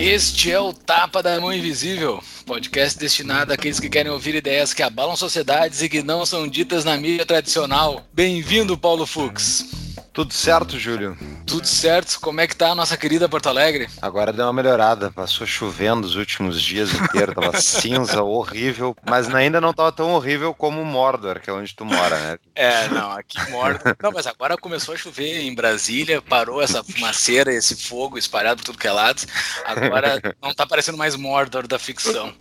Este é o Tapa da Mão Invisível, podcast destinado àqueles que querem ouvir ideias que abalam sociedades e que não são ditas na mídia tradicional. Bem-vindo, Paulo Fux. Tudo certo, Júlio? Tudo certo. Como é que tá a nossa querida Porto Alegre? Agora deu uma melhorada. Passou chovendo os últimos dias inteiros, tava cinza, horrível, mas ainda não tava tão horrível como Mordor, que é onde tu mora, né? É, não, aqui Mordor. Não, mas agora começou a chover em Brasília, parou essa fumaceira, esse fogo espalhado por tudo que é lado. Agora não tá parecendo mais Mordor da ficção.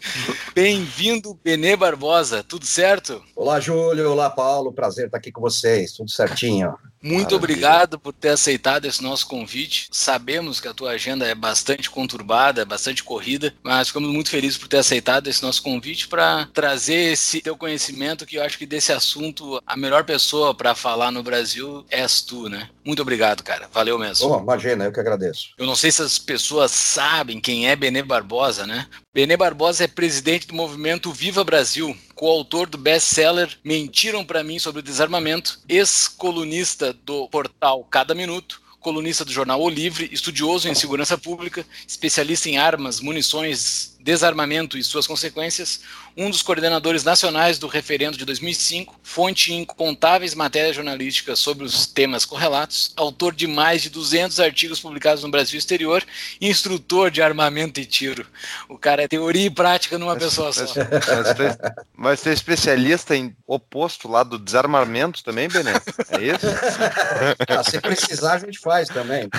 Bem-vindo, Benê Barbosa. Tudo certo? Olá, Júlio. Olá, Paulo. Prazer estar aqui com vocês. Tudo certinho. Muito Maravilha. obrigado por ter aceitado esse nosso convite. Sabemos que a tua agenda é bastante conturbada, é bastante corrida, mas ficamos muito felizes por ter aceitado esse nosso convite para trazer esse teu conhecimento, que eu acho que desse assunto a melhor pessoa para falar no Brasil és tu, né? Muito obrigado, cara. Valeu mesmo. Oh, imagina, eu que agradeço. Eu não sei se as pessoas sabem quem é Benê Barbosa, né? Benê Barbosa é presidente do movimento Viva Brasil, coautor do best-seller Mentiram para mim sobre o desarmamento, ex-colunista do portal Cada Minuto, colunista do jornal O Livre, estudioso em segurança pública, especialista em armas, munições, desarmamento e suas consequências, um dos coordenadores nacionais do referendo de 2005, fonte em incontáveis matérias jornalísticas sobre os temas correlatos, autor de mais de 200 artigos publicados no Brasil e exterior, instrutor de armamento e tiro. O cara é teoria e prática numa pessoa só. Mas você é especialista em oposto lá do desarmamento também, Bené? É isso? Ah, se precisar, a gente faz também.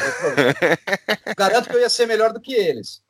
Garanto que eu ia ser melhor do que eles.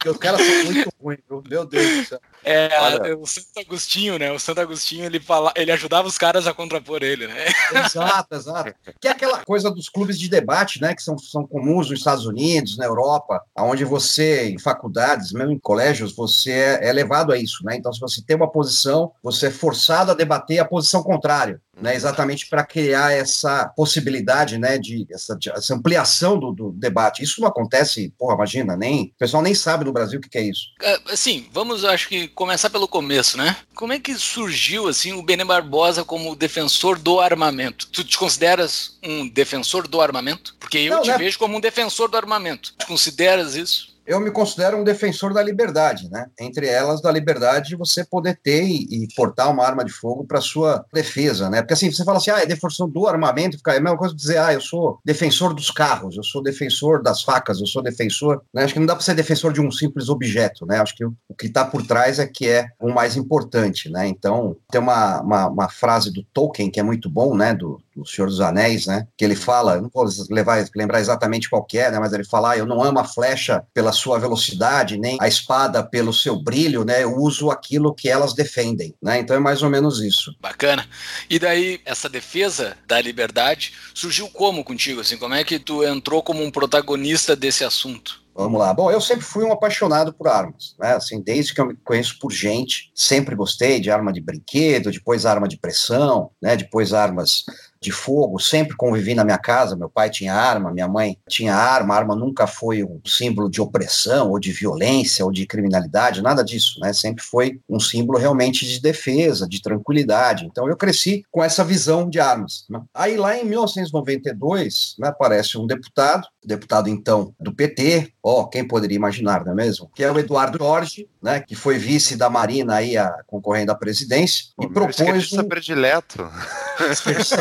Porque os caras são muito ruins, meu Deus do céu. É, Olha. o Santo Agostinho, né? O Santo Agostinho, ele, fala, ele ajudava os caras a contrapor ele, né? Exato, exato. Que é aquela coisa dos clubes de debate, né? Que são, são comuns nos Estados Unidos, na Europa, onde você, em faculdades, mesmo em colégios, você é, é levado a isso, né? Então, se você tem uma posição, você é forçado a debater a posição contrária né, exatamente para criar essa possibilidade, né, de essa, de essa ampliação do, do, debate. Isso não acontece, porra, imagina, nem o pessoal nem sabe no Brasil o que, que é isso. É, assim, vamos, acho que começar pelo começo, né? Como é que surgiu assim o Benê Barbosa como defensor do armamento? Tu te consideras um defensor do armamento? Porque eu não, te né? vejo como um defensor do armamento. Tu consideras isso? Eu me considero um defensor da liberdade, né? Entre elas, da liberdade de você poder ter e, e portar uma arma de fogo para sua defesa, né? Porque assim, você fala assim, ah, é defensor do armamento, fica é a mesma coisa de dizer, ah, eu sou defensor dos carros, eu sou defensor das facas, eu sou defensor. Né? Acho que não dá para ser defensor de um simples objeto, né? Acho que o, o que está por trás é que é o mais importante, né? Então, tem uma, uma, uma frase do Tolkien que é muito bom, né? Do, do Senhor dos Anéis, né? Que ele fala, não vou levar, lembrar exatamente qual é, né? Mas ele fala, ah, eu não amo a flecha pela sua velocidade, nem a espada pelo seu brilho, né? Eu uso aquilo que elas defendem, né? Então é mais ou menos isso. Bacana. E daí, essa defesa da liberdade surgiu como contigo? Assim, como é que tu entrou como um protagonista desse assunto? Vamos lá. Bom, eu sempre fui um apaixonado por armas, né? Assim, desde que eu me conheço por gente, sempre gostei de arma de brinquedo, depois arma de pressão, né? Depois armas de fogo, sempre convivi na minha casa. Meu pai tinha arma, minha mãe tinha arma. A arma nunca foi um símbolo de opressão, ou de violência, ou de criminalidade, nada disso, né? Sempre foi um símbolo realmente de defesa, de tranquilidade. Então eu cresci com essa visão de armas. Né? Aí lá em 1992, né, aparece um deputado, deputado então do PT, ó, oh, quem poderia imaginar, não é mesmo? Que é o Eduardo Jorge, né, que foi vice da Marina aí a, concorrendo à presidência, Pô, e propôs um... predileto. predileto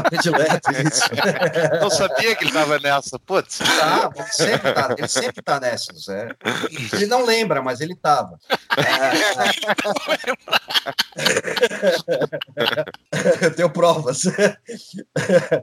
predileto, isso. Não sabia que ele estava nessa, putz. Tá, ele sempre tá, ele sempre tá nessas. É. Ele não lembra, mas ele estava. É... Eu tenho provas.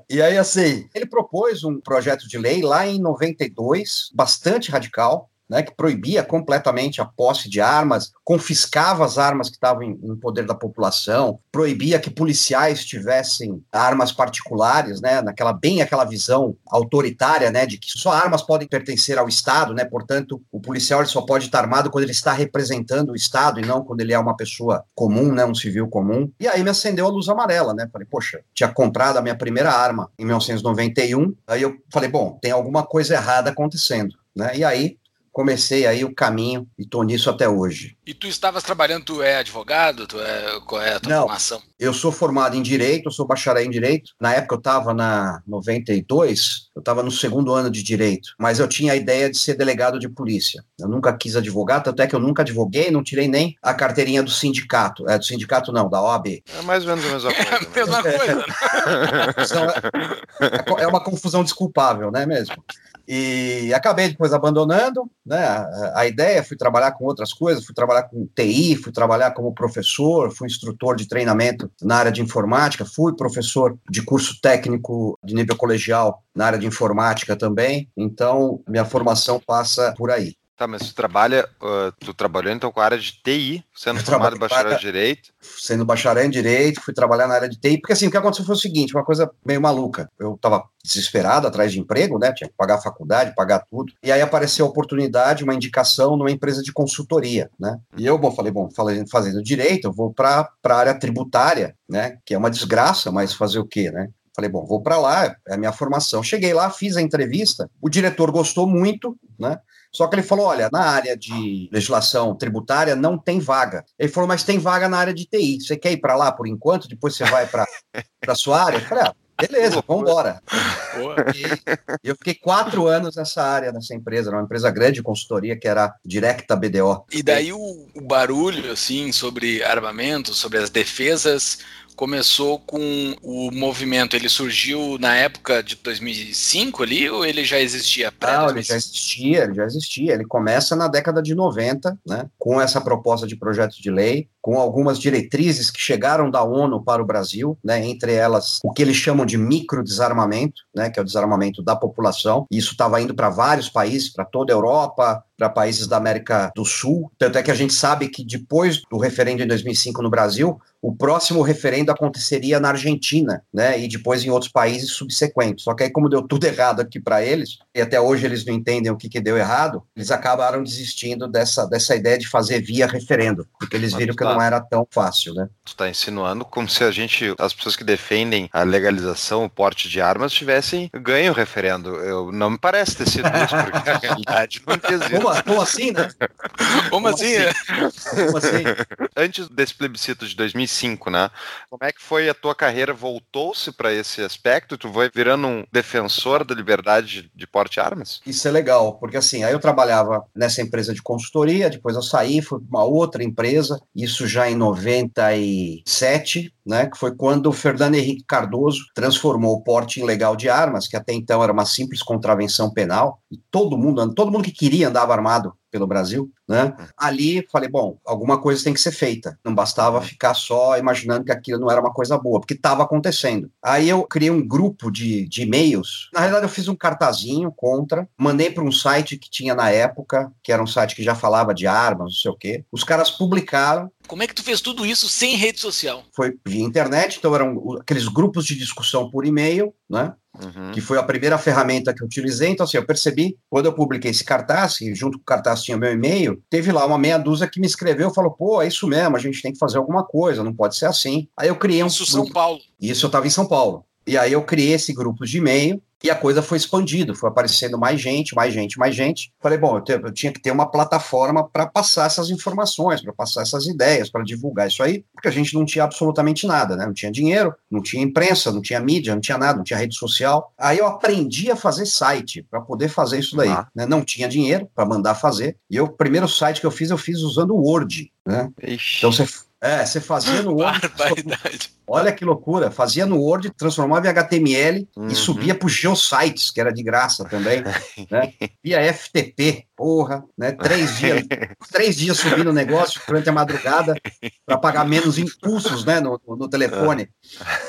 E aí, assim, ele propôs um projeto de lei lá em 92, bastante radical, né, que proibia completamente a posse de armas, confiscava as armas que estavam em, em, poder da população, proibia que policiais tivessem armas particulares, né, naquela bem aquela visão autoritária, né, de que só armas podem pertencer ao Estado, né, portanto o policial só pode estar armado quando ele está representando o Estado e não quando ele é uma pessoa comum, né, um civil comum. E aí me acendeu a luz amarela, né, falei poxa, tinha comprado a minha primeira arma em 1991, aí eu falei bom, tem alguma coisa errada acontecendo. Né? E aí comecei aí o caminho e estou nisso até hoje. E tu estavas trabalhando, tu é advogado, tu é, qual é a tua Não, formação? Eu sou formado em Direito, eu sou bacharel em Direito. Na época eu estava na 92, eu estava no segundo ano de Direito, mas eu tinha a ideia de ser delegado de polícia. Eu nunca quis advogar, tanto é que eu nunca advoguei, não tirei nem a carteirinha do sindicato. É, do sindicato não, da OAB. É mais ou menos a mesma coisa. É a mesma coisa. Né? é uma confusão desculpável, né mesmo? E acabei depois abandonando né, a, a, ideia, fui trabalhar com outras coisas, fui trabalhar com TI, fui trabalhar como professor, fui instrutor de treinamento na área de informática, fui professor de curso técnico de nível colegial na área de informática também, então minha formação passa por aí. Tá, mas tu trabalha, uh, tu trabalhou então com a área de TI, sendo formado bacharel em Direito? Sendo bacharel em Direito, fui trabalhar na área de TI, porque assim, o que aconteceu foi o seguinte, uma coisa meio maluca. Eu estava desesperado atrás de emprego, né? Tinha que pagar a faculdade, pagar tudo. E aí apareceu a oportunidade, uma indicação numa empresa de consultoria, né? E eu, bom, falei, bom, fazendo Direito, eu vou para a área tributária, né? Que é uma desgraça, mas fazer o quê, né? Falei, bom, vou para lá, é a minha formação. Cheguei lá, fiz a entrevista, o diretor gostou muito, né? Só que ele falou: olha, na área de legislação tributária não tem vaga. Ele falou, mas tem vaga na área de TI. Você quer ir para lá por enquanto? Depois você vai para a sua área? Eu falei, ah, beleza, vamos embora. E eu fiquei quatro anos nessa área, nessa empresa, uma empresa grande de consultoria que era Directa BDO. E daí o, o barulho, assim, sobre armamento, sobre as defesas começou com o movimento, ele surgiu na época de 2005 ali, ou ele já existia? Não, ele já existia, ele já existia. Ele começa na década de 90, né, com essa proposta de projeto de lei, com algumas diretrizes que chegaram da ONU para o Brasil, né, entre elas o que eles chamam de microdesarmamento, né, que é o desarmamento da população. Isso estava indo para vários países, para toda a Europa, para países da América do Sul. Tanto é que a gente sabe que depois do referendo em 2005 no Brasil, o próximo referendo aconteceria na Argentina, né? E depois em outros países subsequentes. Só que aí, como deu tudo errado aqui para eles, e até hoje eles não entendem o que, que deu errado, eles acabaram desistindo dessa, dessa ideia de fazer via referendo, porque eles viram que tá, não era tão fácil, né? Tu está insinuando como se a gente, as pessoas que defendem a legalização, o porte de armas, tivessem ganho o referendo. Eu, não me parece ter sido isso, porque a realidade não existe. Como, como assim, né? Como, como assim? assim? Como assim? Antes desse plebiscito de 2005, né? Como é que foi a tua carreira? Voltou-se para esse aspecto? Tu foi virando um defensor da liberdade de porte de armas? Isso é legal, porque assim, aí eu trabalhava nessa empresa de consultoria, depois eu saí, fui para uma outra empresa, isso já em 97, né, que foi quando o Fernando Henrique Cardoso transformou o porte ilegal de armas, que até então era uma simples contravenção penal, e todo mundo, todo mundo que queria andava armado pelo Brasil, né? Ali falei, bom, alguma coisa tem que ser feita. Não bastava ficar só imaginando que aquilo não era uma coisa boa, porque estava acontecendo. Aí eu criei um grupo de, de e-mails. Na realidade, eu fiz um cartazinho contra, mandei para um site que tinha na época, que era um site que já falava de armas, não sei o quê. Os caras publicaram como é que tu fez tudo isso sem rede social? Foi via internet, então eram aqueles grupos de discussão por e-mail, né? Uhum. Que foi a primeira ferramenta que eu utilizei. Então, assim, eu percebi, quando eu publiquei esse cartaz, e junto com o cartaz tinha meu e-mail, teve lá uma meia dúzia que me escreveu e falou: pô, é isso mesmo, a gente tem que fazer alguma coisa, não pode ser assim. Aí eu criei um. Isso, São Paulo. Isso eu estava em São Paulo. E aí eu criei esse grupo de e-mail e a coisa foi expandindo, foi aparecendo mais gente, mais gente, mais gente. Falei, bom, eu, eu tinha que ter uma plataforma para passar essas informações, para passar essas ideias, para divulgar isso aí, porque a gente não tinha absolutamente nada, né? Não tinha dinheiro, não tinha imprensa, não tinha mídia, não tinha nada, não tinha rede social. Aí eu aprendi a fazer site para poder fazer isso daí. Ah. Né? Não tinha dinheiro para mandar fazer. E eu, o primeiro site que eu fiz, eu fiz usando o Word. Né? Então você é, você fazia no Word. Olha que loucura. Fazia no Word, transformava em HTML uhum. e subia para os geosites, que era de graça também. né? Via FTP, porra, né? Três dias, três dias subindo o negócio durante a madrugada para pagar menos impulsos né? no, no telefone.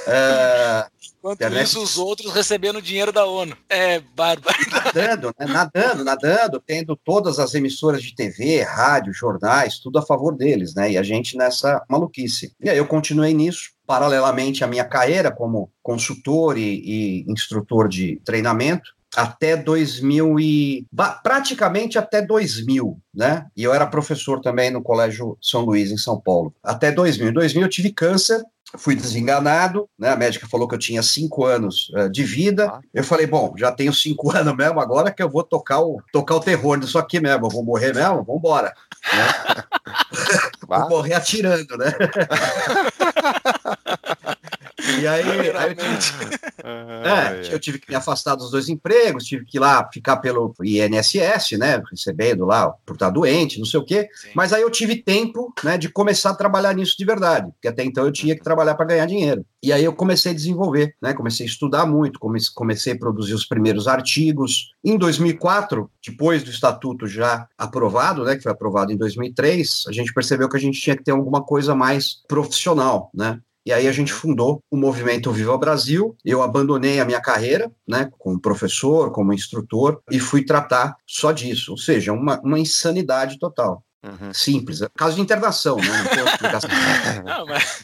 Uh, Enquanto isso, os outros recebendo dinheiro da ONU. É bárbaro. Nadando, né? nadando, nadando, tendo todas as emissoras de TV, rádio, jornais, tudo a favor deles, né? E a gente nessa maluquice. E aí eu continuei nisso, paralelamente à minha carreira como consultor e, e instrutor de treinamento até 2000 e praticamente até 2000, né? E eu era professor também no Colégio São Luís em São Paulo. Até 2000. Em 2000 eu tive câncer fui desenganado, né? A médica falou que eu tinha cinco anos uh, de vida. Ah. Eu falei, bom, já tenho cinco anos mesmo, agora que eu vou tocar o, tocar o terror disso aqui mesmo, eu vou morrer mesmo, vamos embora. Né? vou morrer atirando, né? E aí, aí eu, tive, é, eu tive que me afastar dos dois empregos, tive que ir lá ficar pelo INSS, né? Recebendo lá por estar doente, não sei o quê. Sim. Mas aí eu tive tempo né, de começar a trabalhar nisso de verdade, porque até então eu tinha que trabalhar para ganhar dinheiro. E aí eu comecei a desenvolver, né? Comecei a estudar muito, comecei a produzir os primeiros artigos. Em 2004, depois do estatuto já aprovado, né? Que foi aprovado em 2003, a gente percebeu que a gente tinha que ter alguma coisa mais profissional, né? E aí a gente uhum. fundou o movimento Viva Brasil. Eu abandonei a minha carreira, né, como professor, como instrutor, e fui tratar só disso. Ou seja, uma, uma insanidade total. Uhum. Simples. Caso de internação, né? Não tem explicação. Não, mas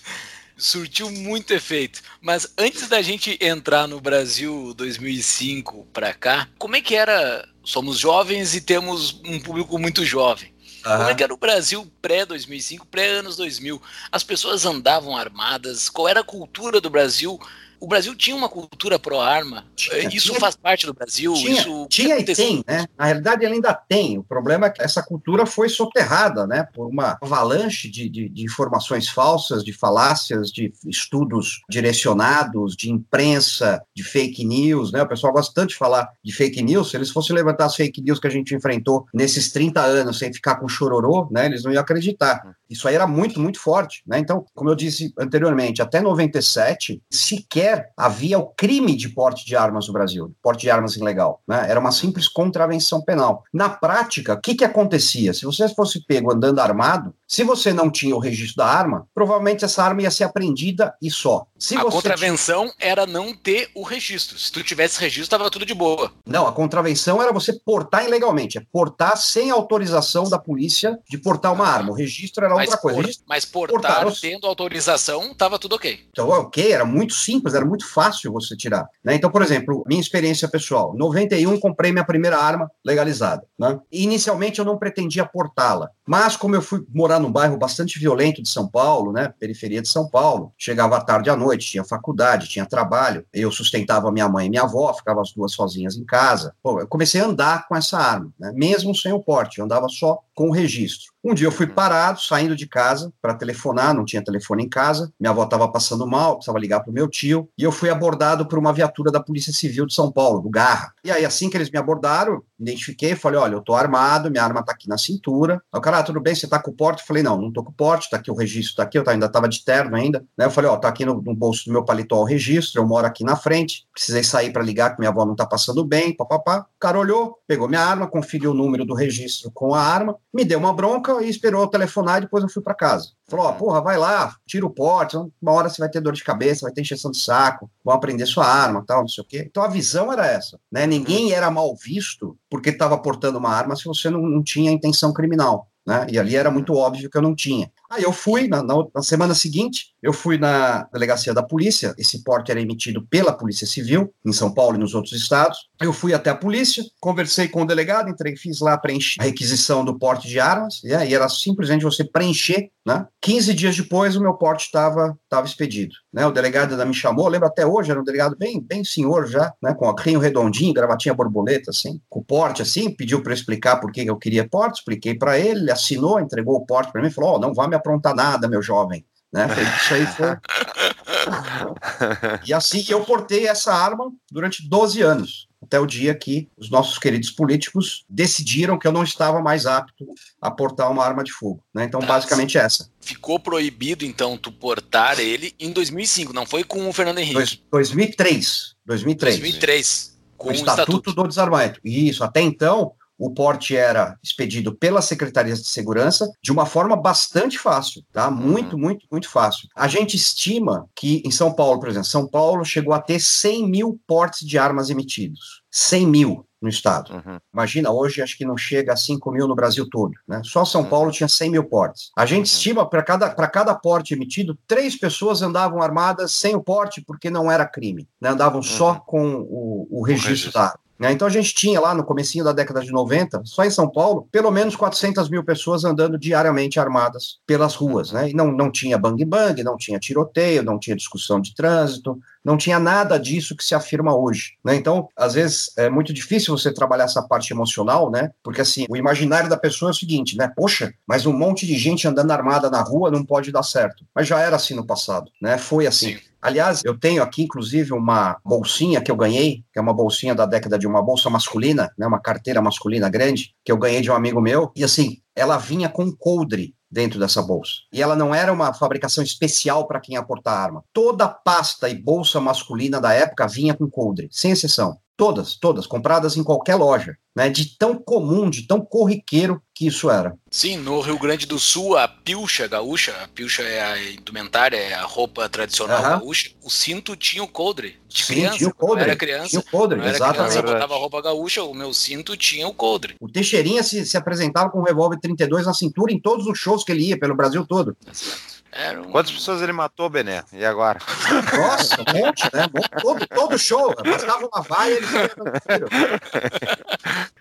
surtiu muito efeito. Mas antes da gente entrar no Brasil 2005 para cá, como é que era? Somos jovens e temos um público muito jovem. Uhum. Como é que era o Brasil pré-2005, pré-anos 2000? As pessoas andavam armadas? Qual era a cultura do Brasil? O Brasil tinha uma cultura pró-arma. Isso tinha, faz parte do Brasil? Tinha, isso tinha e tem, né? Na realidade, ele ainda tem. O problema é que essa cultura foi soterrada, né? Por uma avalanche de, de, de informações falsas, de falácias, de estudos direcionados, de imprensa, de fake news, né? O pessoal gosta tanto de falar de fake news. Se eles fossem levantar as fake news que a gente enfrentou nesses 30 anos sem ficar com chororô, né? Eles não iam acreditar. Isso aí era muito, muito forte, né? Então, como eu disse anteriormente, até 97, sequer sequer havia o crime de porte de armas no Brasil, porte de armas ilegal. Né? Era uma simples contravenção penal. Na prática, o que, que acontecia? Se você fosse pego andando armado, se você não tinha o registro da arma, provavelmente essa arma ia ser apreendida e só. Se a contravenção era não ter o registro. Se tu tivesse registro, estava tudo de boa. Não, a contravenção era você portar ilegalmente. É portar sem autorização da polícia de portar uma ah, arma. O registro era outra coisa. mas portar, portar tendo autorização, estava tudo ok. Então, ok, era muito simples, era muito fácil você tirar. Né? Então, por exemplo, minha experiência pessoal. 91, comprei minha primeira arma legalizada. Né? Inicialmente, eu não pretendia portá-la. Mas, como eu fui morar num bairro bastante violento de São Paulo, né, periferia de São Paulo, chegava tarde à noite, tinha faculdade, tinha trabalho, eu sustentava minha mãe e minha avó, ficava as duas sozinhas em casa. Pô, eu comecei a andar com essa arma, né, mesmo sem o porte, eu andava só com o registro. Um dia eu fui parado, saindo de casa para telefonar, não tinha telefone em casa, minha avó estava passando mal, precisava ligar para o meu tio, e eu fui abordado por uma viatura da Polícia Civil de São Paulo, do Garra. E aí, assim que eles me abordaram, identifiquei, falei, olha, eu tô armado, minha arma tá aqui na cintura. Aí o cara, ah, tudo bem, você tá com o porte? Eu falei, não, não tô com o porte, tá aqui o registro, tá aqui, eu ainda tava de terno ainda. Né? Eu falei, ó, tá aqui no, no bolso do meu paletó o registro, eu moro aqui na frente, precisei sair para ligar que minha avó não tá passando bem, papapá. O cara olhou, pegou minha arma, conferiu o número do registro com a arma, me deu uma bronca e esperou telefonar e depois eu fui para casa. Falou, ó, uhum. porra, vai lá, tira o porte, uma hora você vai ter dor de cabeça, vai ter encheção de saco, vão aprender sua arma, tal, não sei o quê. Então a visão era essa, né? Ninguém era mal visto porque estava portando uma arma se você não, não tinha intenção criminal. Né? E ali era muito óbvio que eu não tinha. Aí eu fui, na, na, na, semana seguinte, eu fui na delegacia da polícia, esse porte era emitido pela Polícia Civil, em São Paulo e nos outros estados. Eu fui até a polícia, conversei com o delegado, entrei, fiz lá preencher a requisição do porte de armas, e aí era simplesmente você preencher, né? 15 dias depois o meu porte estava tava expedido. Né? O delegado ainda me chamou, lembro até hoje, era um delegado bem, bem senhor já, né? com rinho redondinho, gravatinha borboleta, assim, com porte assim, pediu para explicar por que eu queria porte, expliquei para ele, ele assinou, entregou o porte para mim, falou, ó, oh, não vá me aprontar nada, meu jovem. Né? Isso aí foi. e assim eu portei essa arma durante 12 anos, até o dia que os nossos queridos políticos decidiram que eu não estava mais apto a portar uma arma de fogo. Né? Então, basicamente, essa. Ficou proibido, então, tu portar ele em 2005, não foi com o Fernando Henrique? 2003. 2003. 2003. Com o, o Estatuto, Estatuto do Desarmamento. Isso, até então, o porte era expedido pelas secretarias de segurança de uma forma bastante fácil, tá? Muito, muito, muito fácil. A gente estima que em São Paulo, por exemplo, São Paulo chegou a ter 100 mil portes de armas emitidos. 100 mil no estado. Uhum. Imagina, hoje acho que não chega a 5 mil no Brasil todo. Né? Só São uhum. Paulo tinha 100 mil portes. A gente uhum. estima para cada, cada porte emitido, três pessoas andavam armadas sem o porte porque não era crime. Né? Andavam só uhum. com o, o registro, o registro. da arma. Né? Então a gente tinha lá no comecinho da década de 90, só em São Paulo, pelo menos 400 mil pessoas andando diariamente armadas pelas ruas. Né? E não, não tinha bang-bang, não tinha tiroteio, não tinha discussão de trânsito, não tinha nada disso que se afirma hoje. Né? Então, às vezes, é muito difícil você trabalhar essa parte emocional, né? Porque assim, o imaginário da pessoa é o seguinte, né? Poxa, mas um monte de gente andando armada na rua não pode dar certo. Mas já era assim no passado, né? Foi assim. Sim. Aliás, eu tenho aqui, inclusive, uma bolsinha que eu ganhei, que é uma bolsinha da década de uma bolsa masculina, né, uma carteira masculina grande, que eu ganhei de um amigo meu. E assim, ela vinha com coldre dentro dessa bolsa. E ela não era uma fabricação especial para quem ia portar arma. Toda pasta e bolsa masculina da época vinha com coldre, sem exceção. Todas, todas, compradas em qualquer loja, né? De tão comum, de tão corriqueiro que isso era. Sim, no Rio Grande do Sul, a pilcha gaúcha, a pilcha é a indumentária, é a roupa tradicional uhum. gaúcha, o cinto tinha o coldre. De Sim, criança, tinha o coldre. era criança, tinha o coldre, era exatamente. Criança, eu botava roupa gaúcha, o meu cinto tinha o coldre. O Teixeirinha se, se apresentava com um revólver 32 na cintura em todos os shows que ele ia pelo Brasil todo. Exato. Um... Quantas pessoas ele matou, Bené? E agora? Nossa, um monte, né? Todo, todo show. Bastava uma vaia ele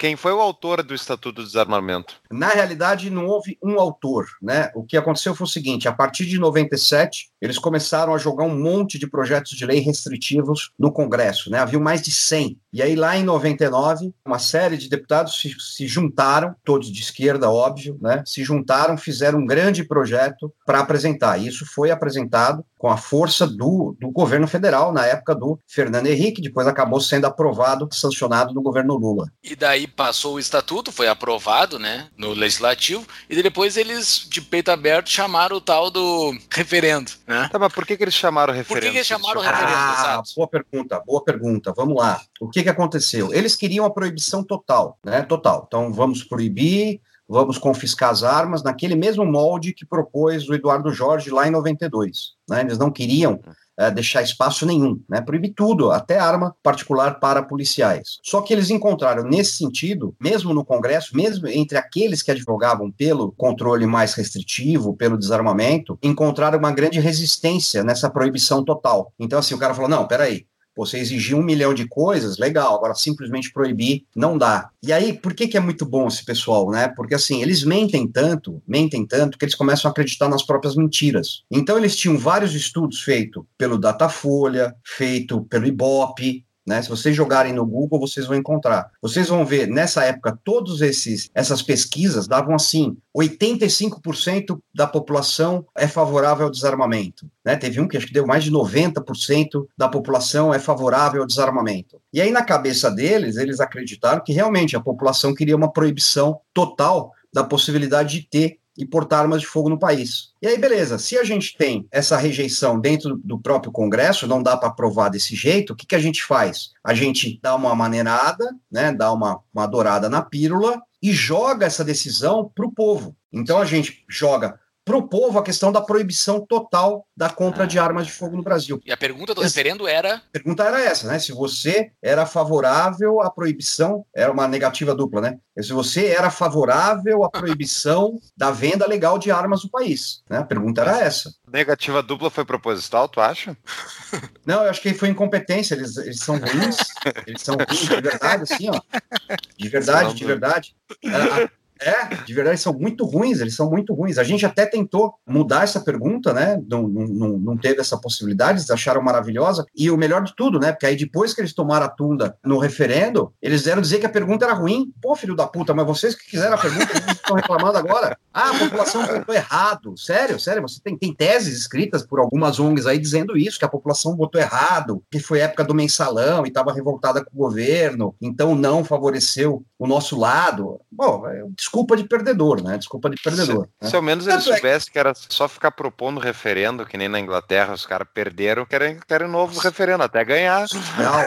Quem foi o autor do Estatuto do Desarmamento? Na realidade, não houve um autor, né? O que aconteceu foi o seguinte: a partir de 97, eles começaram a jogar um monte de projetos de lei restritivos no Congresso, né? Havia mais de 100. E aí, lá em 99, uma série de deputados se, se juntaram, todos de esquerda, óbvio, né? Se juntaram, fizeram um grande projeto para apresentar apresentar. Isso foi apresentado com a força do, do governo federal, na época do Fernando Henrique, depois acabou sendo aprovado, sancionado no governo Lula. E daí passou o estatuto, foi aprovado, né, no legislativo, e depois eles, de peito aberto, chamaram o tal do referendo, né? Tá, mas por que, que eles chamaram referendo? Por que, que eles chamaram o referendo? Ah, boa pergunta, boa pergunta. Vamos lá. O que, que aconteceu? Eles queriam a proibição total, né, total. Então, vamos proibir vamos confiscar as armas, naquele mesmo molde que propôs o Eduardo Jorge lá em 92. Né? Eles não queriam é, deixar espaço nenhum, né? proibir tudo, até arma particular para policiais. Só que eles encontraram, nesse sentido, mesmo no Congresso, mesmo entre aqueles que advogavam pelo controle mais restritivo, pelo desarmamento, encontraram uma grande resistência nessa proibição total. Então, assim, o cara falou: não, peraí, você exigir um milhão de coisas, legal, agora simplesmente proibir não dá. E aí, por que, que é muito bom esse pessoal, né? Porque assim, eles mentem tanto, mentem tanto, que eles começam a acreditar nas próprias mentiras. Então, eles tinham vários estudos feitos pelo Datafolha, feito pelo Ibope, né? Se vocês jogarem no Google, vocês vão encontrar. Vocês vão ver, nessa época, todos esses essas pesquisas davam assim: 85% da população é favorável ao desarmamento. Né? Teve um que acho que deu mais de 90% da população é favorável ao desarmamento. E aí, na cabeça deles, eles acreditaram que realmente a população queria uma proibição total da possibilidade de ter e portar armas de fogo no país. E aí, beleza, se a gente tem essa rejeição dentro do próprio Congresso, não dá para aprovar desse jeito, o que, que a gente faz? A gente dá uma maneirada, né, dá uma, uma dourada na pílula e joga essa decisão para o povo. Então a gente joga para o povo a questão da proibição total da compra ah. de armas de fogo no Brasil. E a pergunta do referendo era? A pergunta era essa, né? Se você era favorável à proibição, era uma negativa dupla, né? Se você era favorável à proibição da venda legal de armas no país, né? A pergunta era essa. Negativa dupla foi proposital, tu acha? Não, eu acho que foi incompetência. Eles, eles são ruins, eles são ruins de verdade, assim, ó. De verdade, de verdade. A, é, de verdade, são muito ruins, eles são muito ruins. A gente até tentou mudar essa pergunta, né? Não, não, não teve essa possibilidade, eles acharam maravilhosa. E o melhor de tudo, né? Porque aí depois que eles tomaram a tunda no referendo, eles deram dizer que a pergunta era ruim. Pô, filho da puta, mas vocês que quiseram a pergunta, eles estão reclamando agora. Ah, a população votou errado. Sério, sério, você tem, tem teses escritas por algumas ONGs aí dizendo isso, que a população votou errado, que foi época do mensalão e estava revoltada com o governo, então não favoreceu o nosso lado. Bom, é, desculpa de perdedor, né? Desculpa de perdedor. Se, né? se ao menos ele soubesse que era só ficar propondo referendo, que nem na Inglaterra, os caras perderam, querem, querem novo referendo, até ganhar. Surreal,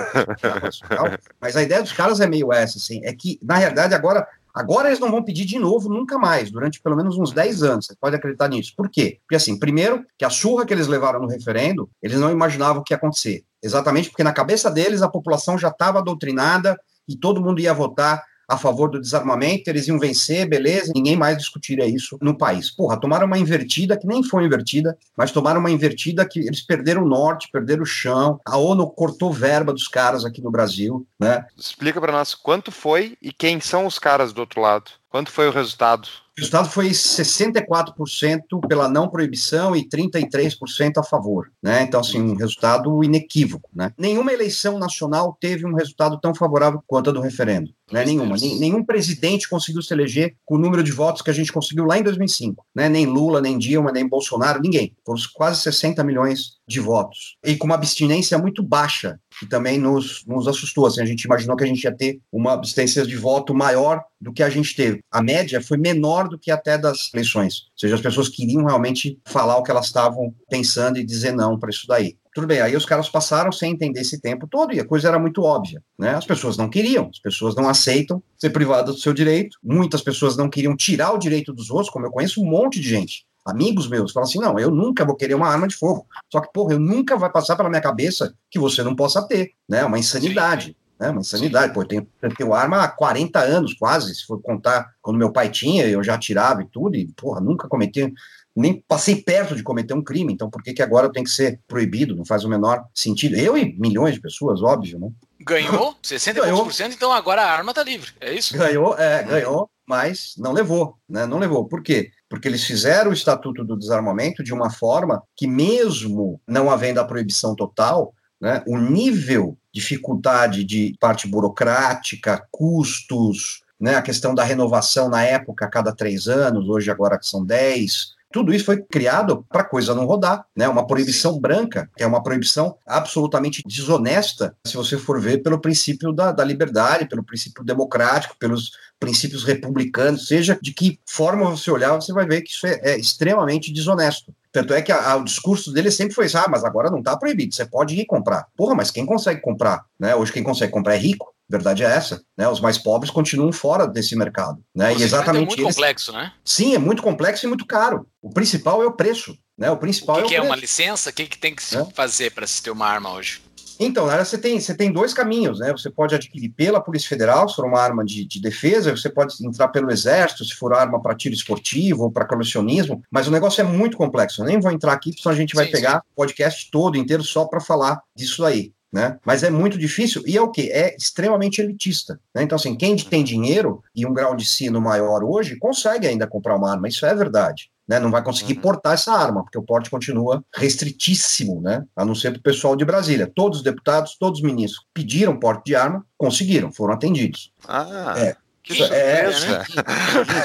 surreal. Mas a ideia dos caras é meio essa, assim, é que, na realidade, agora Agora eles não vão pedir de novo nunca mais, durante pelo menos uns 10 anos. Você pode acreditar nisso. Por quê? Porque, assim, primeiro, que a surra que eles levaram no referendo, eles não imaginavam o que ia acontecer. Exatamente porque na cabeça deles a população já estava doutrinada e todo mundo ia votar a favor do desarmamento, eles iam vencer, beleza, ninguém mais discutiria isso no país. Porra, tomaram uma invertida que nem foi invertida, mas tomaram uma invertida que eles perderam o norte, perderam o chão, a ONU cortou verba dos caras aqui no Brasil, né? Explica para nós quanto foi e quem são os caras do outro lado. Quanto foi o resultado? O resultado foi 64% pela não proibição e 33% a favor, né? Então, assim, um resultado inequívoco, né? Nenhuma eleição nacional teve um resultado tão favorável quanto a do referendo, né? Nenhuma. Nenhum presidente conseguiu se eleger com o número de votos que a gente conseguiu lá em 2005, né? Nem Lula, nem Dilma, nem Bolsonaro, ninguém. Foram quase 60 milhões de votos. E com uma abstinência muito baixa, que também nos, nos assustou. Assim, a gente imaginou que a gente ia ter uma abstinência de voto maior do que a gente teve. A média foi menor do que até das eleições. Ou seja, as pessoas queriam realmente falar o que elas estavam pensando e dizer não para isso daí. Tudo bem, aí os caras passaram sem entender esse tempo todo e a coisa era muito óbvia, né? As pessoas não queriam, as pessoas não aceitam ser privadas do seu direito, muitas pessoas não queriam tirar o direito dos outros, como eu conheço um monte de gente amigos meus falam assim: não, eu nunca vou querer uma arma de fogo. Só que, porra, eu nunca vai passar pela minha cabeça que você não possa ter, né? Uma insanidade. Né, uma insanidade, pô, eu tenho, eu tenho arma há 40 anos quase, se for contar, quando meu pai tinha, eu já atirava e tudo, e, porra, nunca cometi, nem passei perto de cometer um crime, então por que que agora eu tenho que ser proibido? Não faz o menor sentido. Eu e milhões de pessoas, óbvio, né? Ganhou 60% ganhou. então agora a arma tá livre, é isso? Ganhou, é, ganhou, mas não levou, né? Não levou. Por quê? Porque eles fizeram o Estatuto do Desarmamento de uma forma que, mesmo não havendo a proibição total, né, o nível de dificuldade de parte burocrática, custos, né, a questão da renovação na época a cada três anos, hoje agora são dez, tudo isso foi criado para a coisa não rodar, né? Uma proibição branca, é uma proibição absolutamente desonesta, se você for ver pelo princípio da, da liberdade, pelo princípio democrático, pelos princípios republicanos, seja de que forma você olhar, você vai ver que isso é, é extremamente desonesto. Tanto é que a, a, o discurso dele sempre foi ah, mas agora não está proibido, você pode ir comprar. Porra, mas quem consegue comprar? Né? Hoje quem consegue comprar é rico. Verdade é essa, né? Os mais pobres continuam fora desse mercado, né? e exatamente é muito eles... complexo, né? Sim, é muito complexo e muito caro. O principal é o preço, né? O principal o que é o que é uma licença? O que, que tem que se é? fazer para se ter uma arma hoje? Então, você tem, você tem dois caminhos, né? Você pode adquirir pela Polícia Federal, se for uma arma de, de defesa, você pode entrar pelo Exército, se for arma para tiro esportivo ou para colecionismo, mas o negócio é muito complexo. Eu nem vou entrar aqui, senão a gente vai sim, pegar o podcast todo inteiro só para falar disso aí né? Mas é muito difícil e é o que? É extremamente elitista. Né? Então, assim, quem tem dinheiro e um grau de sino maior hoje consegue ainda comprar uma arma, isso é verdade. Né, não vai conseguir uhum. portar essa arma, porque o porte continua restritíssimo, né, a não ser para o pessoal de Brasília. Todos os deputados, todos os ministros pediram porte de arma, conseguiram, foram atendidos. Ah. É, que surpresa!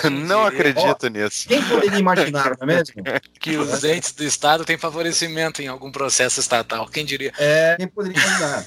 É, não acredito Ó, nisso. Quem poderia imaginar, não é mesmo? Que os entes do Estado têm favorecimento em algum processo estatal, quem diria? É, quem poderia imaginar?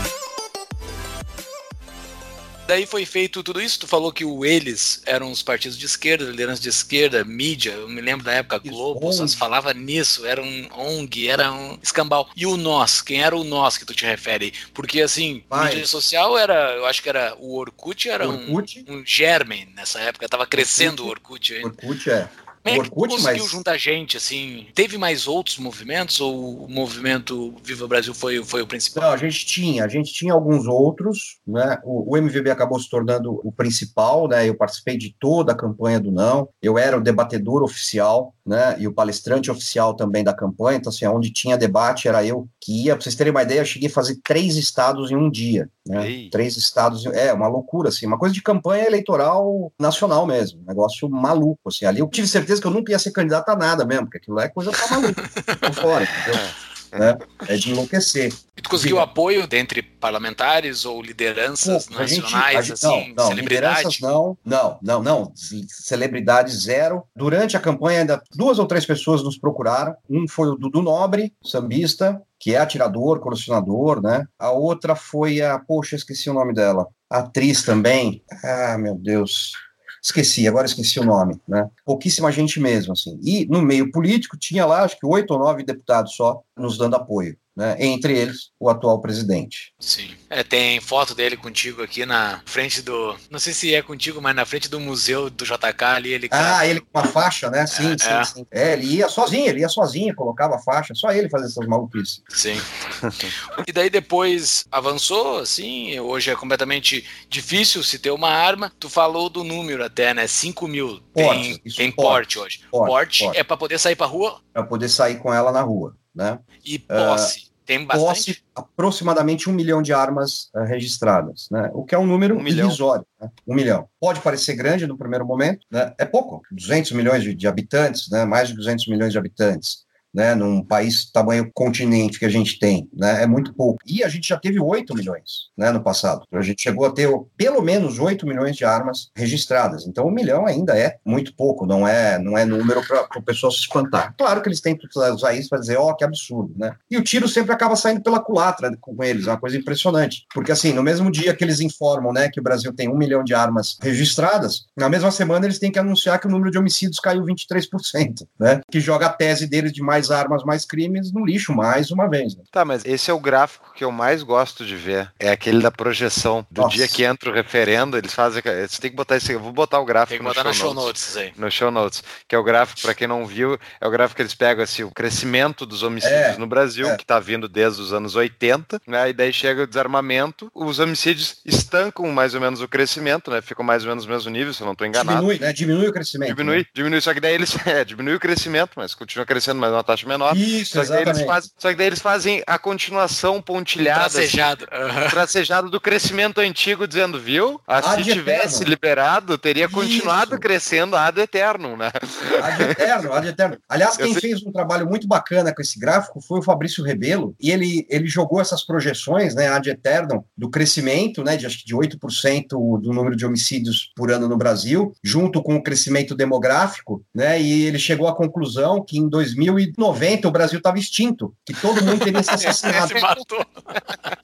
Daí foi feito tudo isso. Tu falou que o eles eram os partidos de esquerda, liderança de esquerda, mídia. Eu me lembro da época Globo, só se falava nisso. Era um ONG, era um escambau. E o nós, quem era o nós que tu te refere? Porque assim, Pai. mídia social era, eu acho que era o Orkut, era Orkut? Um, um germen nessa época. Tava crescendo Orkut, o Orkut. Orkut é. Como é que Orkut, conseguiu mas... juntar gente, assim? Teve mais outros movimentos ou o movimento Viva Brasil foi, foi o principal? Não, a gente tinha, a gente tinha alguns outros, né? O, o MVB acabou se tornando o principal, né? Eu participei de toda a campanha do Não, eu era o debatedor oficial, né? E o palestrante oficial também da campanha, então assim, onde tinha debate era eu que ia, pra vocês terem uma ideia, eu cheguei a fazer três estados em um dia, né? Três estados, é uma loucura, assim, uma coisa de campanha eleitoral nacional mesmo, um negócio maluco, assim, ali eu tive certeza que eu nunca ia ser candidato a nada mesmo, porque aquilo lá é coisa pra maluco, fora, entendeu? Né? É de enlouquecer. E tu conseguiu Diga. apoio dentre parlamentares ou lideranças Pô, nacionais, a gente, a gente, assim, não, não, lideranças não, não, não, não, celebridade zero. Durante a campanha, ainda duas ou três pessoas nos procuraram. Um foi o Dudu Nobre, sambista, que é atirador, colecionador, né? A outra foi a, poxa, esqueci o nome dela, atriz também. Ah, meu Deus esqueci, agora esqueci o nome, né? Pouquíssima gente mesmo, assim. E no meio político tinha lá, acho que oito ou nove deputados só nos dando apoio né, entre eles o atual presidente. Sim. É, tem foto dele contigo aqui na frente do. Não sei se é contigo, mas na frente do museu do JK ali. Ele ah, ele com uma faixa, né? Sim, é, sim, é. sim. É, ele ia sozinho, ele ia sozinho, colocava a faixa, só ele fazia essas maluquices. Sim. e daí depois avançou, assim, hoje é completamente difícil se ter uma arma. Tu falou do número até, né? 5 mil. Porte, tem, tem porte, porte hoje. Porte, porte, porte. é para poder sair pra rua? Para poder sair com ela na rua né? E posse. Uh, tem bastante? Posse, aproximadamente um milhão de armas uh, registradas, né? O que é um número um irrisório, né? Um milhão. Pode parecer grande no primeiro momento, né? É pouco, 200 milhões de, de habitantes, né? Mais de 200 milhões de habitantes né, num país tamanho continente que a gente tem, né, é muito pouco. E a gente já teve 8 milhões, né, no passado. A gente chegou a ter pelo menos 8 milhões de armas registradas. Então, um milhão ainda é muito pouco, não é, não é número para o pessoal se espantar. Claro que eles tentam usar isso para dizer, ó, oh, que absurdo, né? E o tiro sempre acaba saindo pela culatra com eles, é uma coisa impressionante. Porque, assim, no mesmo dia que eles informam, né, que o Brasil tem um milhão de armas registradas, na mesma semana eles têm que anunciar que o número de homicídios caiu 23%, né? Que joga a tese deles de mais mais armas, mais crimes no lixo mais uma vez. Né? Tá, mas esse é o gráfico que eu mais gosto de ver. É aquele da projeção. Do Nossa. dia que entra o referendo, eles fazem. Você tem que botar esse. Eu vou botar o gráfico. Tem que botar no show, no show notes. aí. No show notes. Que é o gráfico, para quem não viu, é o gráfico que eles pegam assim, o crescimento dos homicídios é, no Brasil, é. que tá vindo desde os anos 80, né? E daí chega o desarmamento, os homicídios estancam mais ou menos o crescimento, né? Ficam mais ou menos no mesmo nível, se eu não estou enganado. Diminui, né? Diminui o crescimento. Diminui, né? diminui. Só que daí eles. É, diminui o crescimento, mas continua crescendo, mas uma taxa menor. Isso, só que, eles fazem, só que daí eles fazem a continuação pontilhada. Tracejado. Uhum. Tracejado do crescimento antigo, dizendo, viu? Ah, se tivesse eterno. liberado, teria continuado Isso. crescendo ad eterno, né? Ad eterno, ad eterno. Aliás, quem fez um trabalho muito bacana com esse gráfico foi o Fabrício Rebelo, e ele, ele jogou essas projeções, né, ad eterno, do crescimento, né, de acho que de 8% do número de homicídios por ano no Brasil, junto com o crescimento demográfico, né, e ele chegou à conclusão que em 2090 o Brasil estava extinto, que todo mundo teria se assassinado. se matou.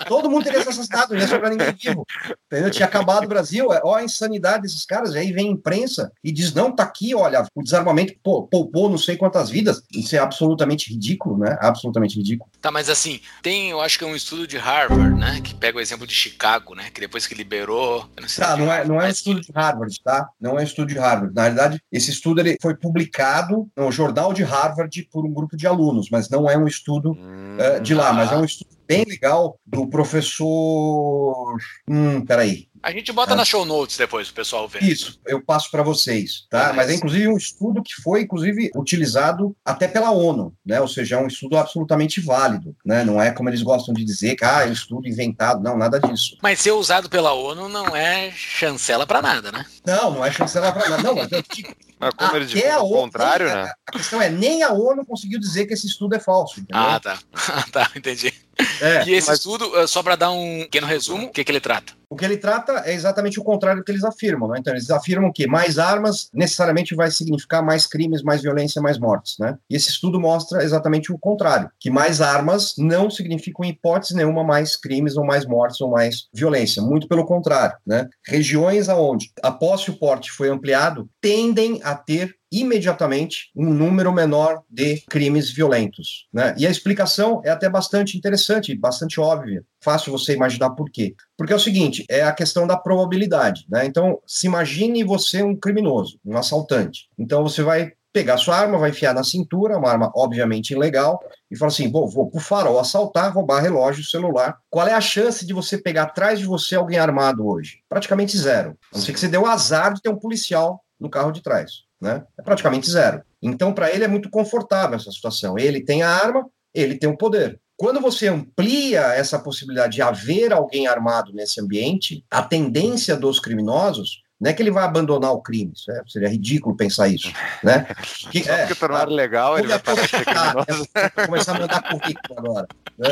Todo mundo teria se assassinado, não ia sobrar ninguém vivo. Entendeu? Tinha acabado o Brasil. É, olha a insanidade desses caras. E aí vem a imprensa e diz: não, tá aqui, olha, o desarmamento poupou não sei quantas vidas. Isso é absolutamente ridículo, né? Absolutamente ridículo. Tá, mas assim, tem, eu acho que é um estudo de Harvard, né? Que pega o exemplo de Chicago, né? Que depois que liberou. Não tá, não é, não é um estudo de Harvard, tá? Não é um estudo de Harvard. Na verdade, esse estudo ele foi publicado no jornal de Harvard por um grupo de alunos, mas não é um estudo hum, uh, de lá, mas é um estudo bem legal do professor. Hum, peraí. A gente bota ah. na show notes depois, o pessoal ver. Isso, eu passo para vocês, tá? Mas é inclusive um estudo que foi, inclusive, utilizado até pela ONU, né? Ou seja, é um estudo absolutamente válido, né? Não é como eles gostam de dizer que, ah, é um estudo inventado, não, nada disso. Mas ser usado pela ONU não é chancela para nada, né? Não, não é chancela para nada. Não, mas eu digo, mas como eles dizem o contrário, né? A questão é, nem a ONU conseguiu dizer que esse estudo é falso. Entendeu? Ah, tá. tá, entendi. É, e esse mas... estudo, eh, só para dar um pequeno resumo, o que, que ele trata? O que ele trata é exatamente o contrário do que eles afirmam, né? Então, eles afirmam que mais armas necessariamente vai significar mais crimes, mais violência, mais mortes, né? E esse estudo mostra exatamente o contrário, que mais armas não significam em hipótese nenhuma mais crimes ou mais mortes ou mais violência, muito pelo contrário, né? Regiões aonde a posse e o porte foi ampliado tendem a ter imediatamente um número menor de crimes violentos. Né? E a explicação é até bastante interessante, bastante óbvia. Fácil você imaginar por quê. Porque é o seguinte, é a questão da probabilidade. Né? Então, se imagine você um criminoso, um assaltante. Então, você vai pegar sua arma, vai enfiar na cintura, uma arma obviamente ilegal, e fala assim: vou, vou pro farol assaltar, roubar relógio, celular. Qual é a chance de você pegar atrás de você alguém armado hoje? Praticamente zero. A não ser que você deu o azar de ter um policial no carro de trás né? É praticamente zero. Então, para ele é muito confortável essa situação. Ele tem a arma, ele tem o poder. Quando você amplia essa possibilidade de haver alguém armado nesse ambiente, a tendência dos criminosos Não é que ele vai abandonar o crime, é, seria ridículo pensar isso, né? Que, Só é, tornar legal, ele vai parar de ser criminoso. É, começar a mandar currículo agora. Né?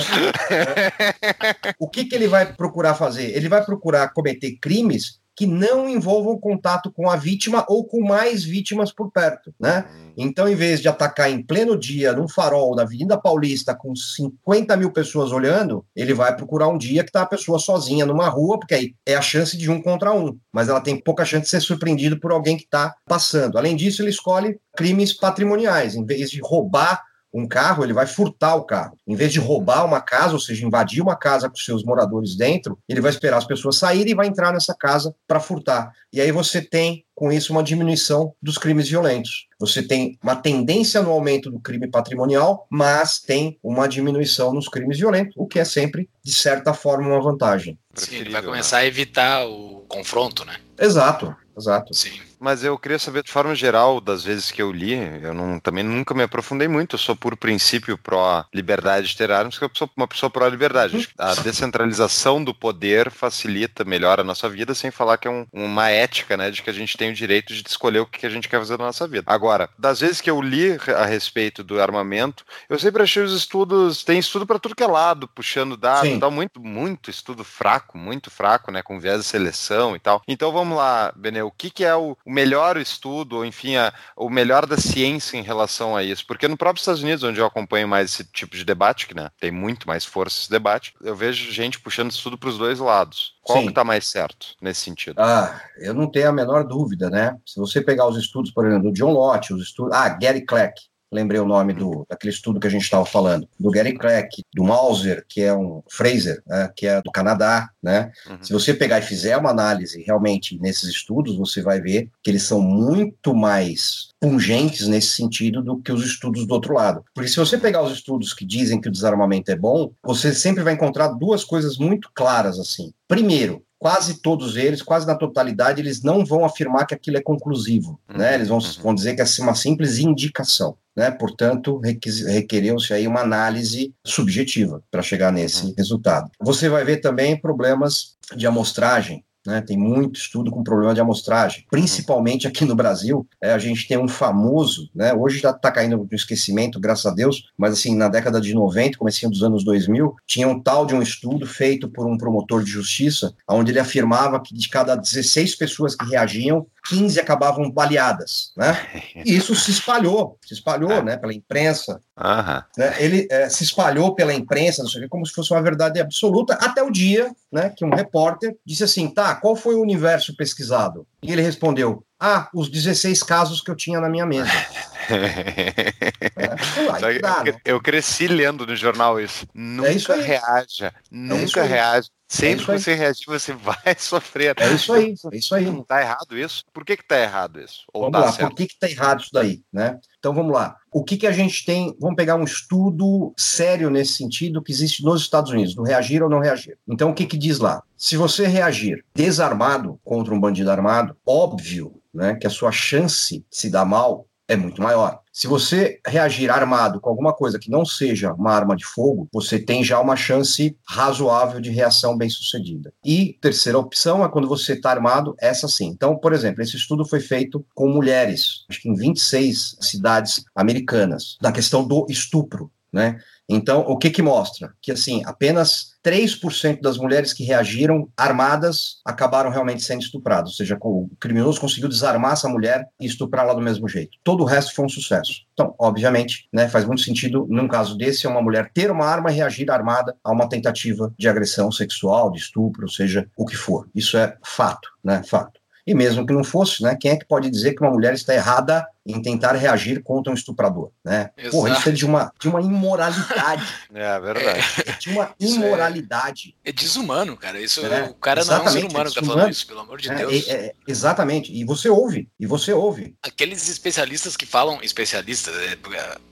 É. O que, que ele vai procurar fazer? Ele vai procurar cometer crimes que não envolvam contato com a vítima ou com mais vítimas por perto, né? Então, em vez de atacar em pleno dia, num farol, na Avenida Paulista, com 50 mil pessoas olhando, ele vai procurar um dia que tá a pessoa sozinha numa rua, porque aí é a chance de um contra um, mas ela tem pouca chance de ser surpreendido por alguém que está passando. Além disso, ele escolhe crimes patrimoniais, em vez de roubar um carro, ele vai furtar o carro. Em vez de roubar uma casa, ou seja, invadir uma casa com seus moradores dentro, ele vai esperar as pessoas saírem e vai entrar nessa casa para furtar. E aí você tem, com isso, uma diminuição dos crimes violentos. Você tem uma tendência no aumento do crime patrimonial, mas tem uma diminuição nos crimes violentos, o que é sempre, de certa forma, uma vantagem. Sim, ele vai começar a evitar o confronto, né? Exato, exato. Sim. Mas eu queria saber, de forma geral, das vezes que eu li, eu não, também nunca me aprofundei muito, eu sou por princípio pró-liberdade de ter armas, porque eu sou uma pessoa pró-liberdade. Uhum. A descentralização do poder facilita, melhora a nossa vida, sem falar que é um, uma ética, né, de que a gente tem o direito de escolher o que a gente quer fazer na nossa vida. Agora, das vezes que eu li a respeito do armamento, eu sempre achei os estudos, tem estudo para tudo que é lado, puxando dados tal, muito, muito estudo fraco, muito fraco, né, com viés de seleção e tal. Então vamos lá, Benê, o que, que é o, o melhor estudo, ou enfim, a, o melhor da ciência em relação a isso. Porque no próprio Estados Unidos, onde eu acompanho mais esse tipo de debate, que né, tem muito mais força esse debate, eu vejo gente puxando estudo para os dois lados. Qual Sim. que está mais certo nesse sentido? Ah, eu não tenho a menor dúvida, né? Se você pegar os estudos, por exemplo, do John Lott, os estudos. Ah, Gary Kleck, lembrei o nome do, daquele estudo que a gente estava falando, do Gary Crack, do Mauser, que é um Fraser, né, que é do Canadá, né? Uhum. Se você pegar e fizer uma análise realmente nesses estudos, você vai ver que eles são muito mais pungentes nesse sentido do que os estudos do outro lado. Porque se você pegar os estudos que dizem que o desarmamento é bom, você sempre vai encontrar duas coisas muito claras assim. Primeiro, quase todos eles, quase na totalidade, eles não vão afirmar que aquilo é conclusivo, uhum. né? Eles vão, uhum. vão dizer que é uma simples indicação, né? Portanto, requereu-se aí uma análise subjetiva para chegar nesse uhum. resultado. Você vai ver também problemas de amostragem, né? Tem muito estudo com problema de amostragem, principalmente aqui no Brasil. É, a gente tem um famoso, né? hoje já está caindo no esquecimento, graças a Deus, mas assim, na década de 90, comecinho dos anos 2000, tinha um tal de um estudo feito por um promotor de justiça, onde ele afirmava que de cada 16 pessoas que reagiam, 15 acabavam baleadas, né? E isso se espalhou, se espalhou, é. né, pela imprensa. Né? Ele é, se espalhou pela imprensa, não sei o que, como se fosse uma verdade absoluta, até o dia, né, que um repórter disse assim, tá, qual foi o universo pesquisado? E ele respondeu, ah, os 16 casos que eu tinha na minha mesa. é, dá, eu, né? eu, cresci lendo no jornal isso. Nunca é isso reaja, nunca é reaja. Sempre é que você reagir, você vai sofrer. É isso aí, é isso aí. Não tá errado isso? Por que que tá errado isso? Ou vamos tá lá, certo? por que que tá errado isso daí, né? Então vamos lá. O que que a gente tem? Vamos pegar um estudo sério nesse sentido que existe nos Estados Unidos, do reagir ou não reagir. Então o que que diz lá? Se você reagir desarmado contra um bandido armado, óbvio, né, que a sua chance de se dar mal é muito maior. Se você reagir armado com alguma coisa que não seja uma arma de fogo, você tem já uma chance razoável de reação bem sucedida. E terceira opção é quando você está armado, essa sim. Então, por exemplo, esse estudo foi feito com mulheres, acho que em 26 cidades americanas, da questão do estupro. Né? Então, o que que mostra? Que, assim, apenas 3% das mulheres que reagiram armadas acabaram realmente sendo estupradas, ou seja, o criminoso conseguiu desarmar essa mulher e estuprá-la do mesmo jeito. Todo o resto foi um sucesso. Então, obviamente, né, faz muito sentido, num caso desse, uma mulher ter uma arma e reagir armada a uma tentativa de agressão sexual, de estupro, ou seja, o que for. Isso é fato, né? Fato. E mesmo que não fosse, né, quem é que pode dizer que uma mulher está errada em tentar reagir contra um estuprador, né? Porra, isso é de uma, de uma imoralidade. É, verdade. É, de uma é imoralidade. É, é, desumano, cara. Isso, é, o cara não é um ser humano que tá falando isso, pelo amor de é, Deus. É, exatamente. E você ouve, e você ouve. Aqueles especialistas que falam, especialistas,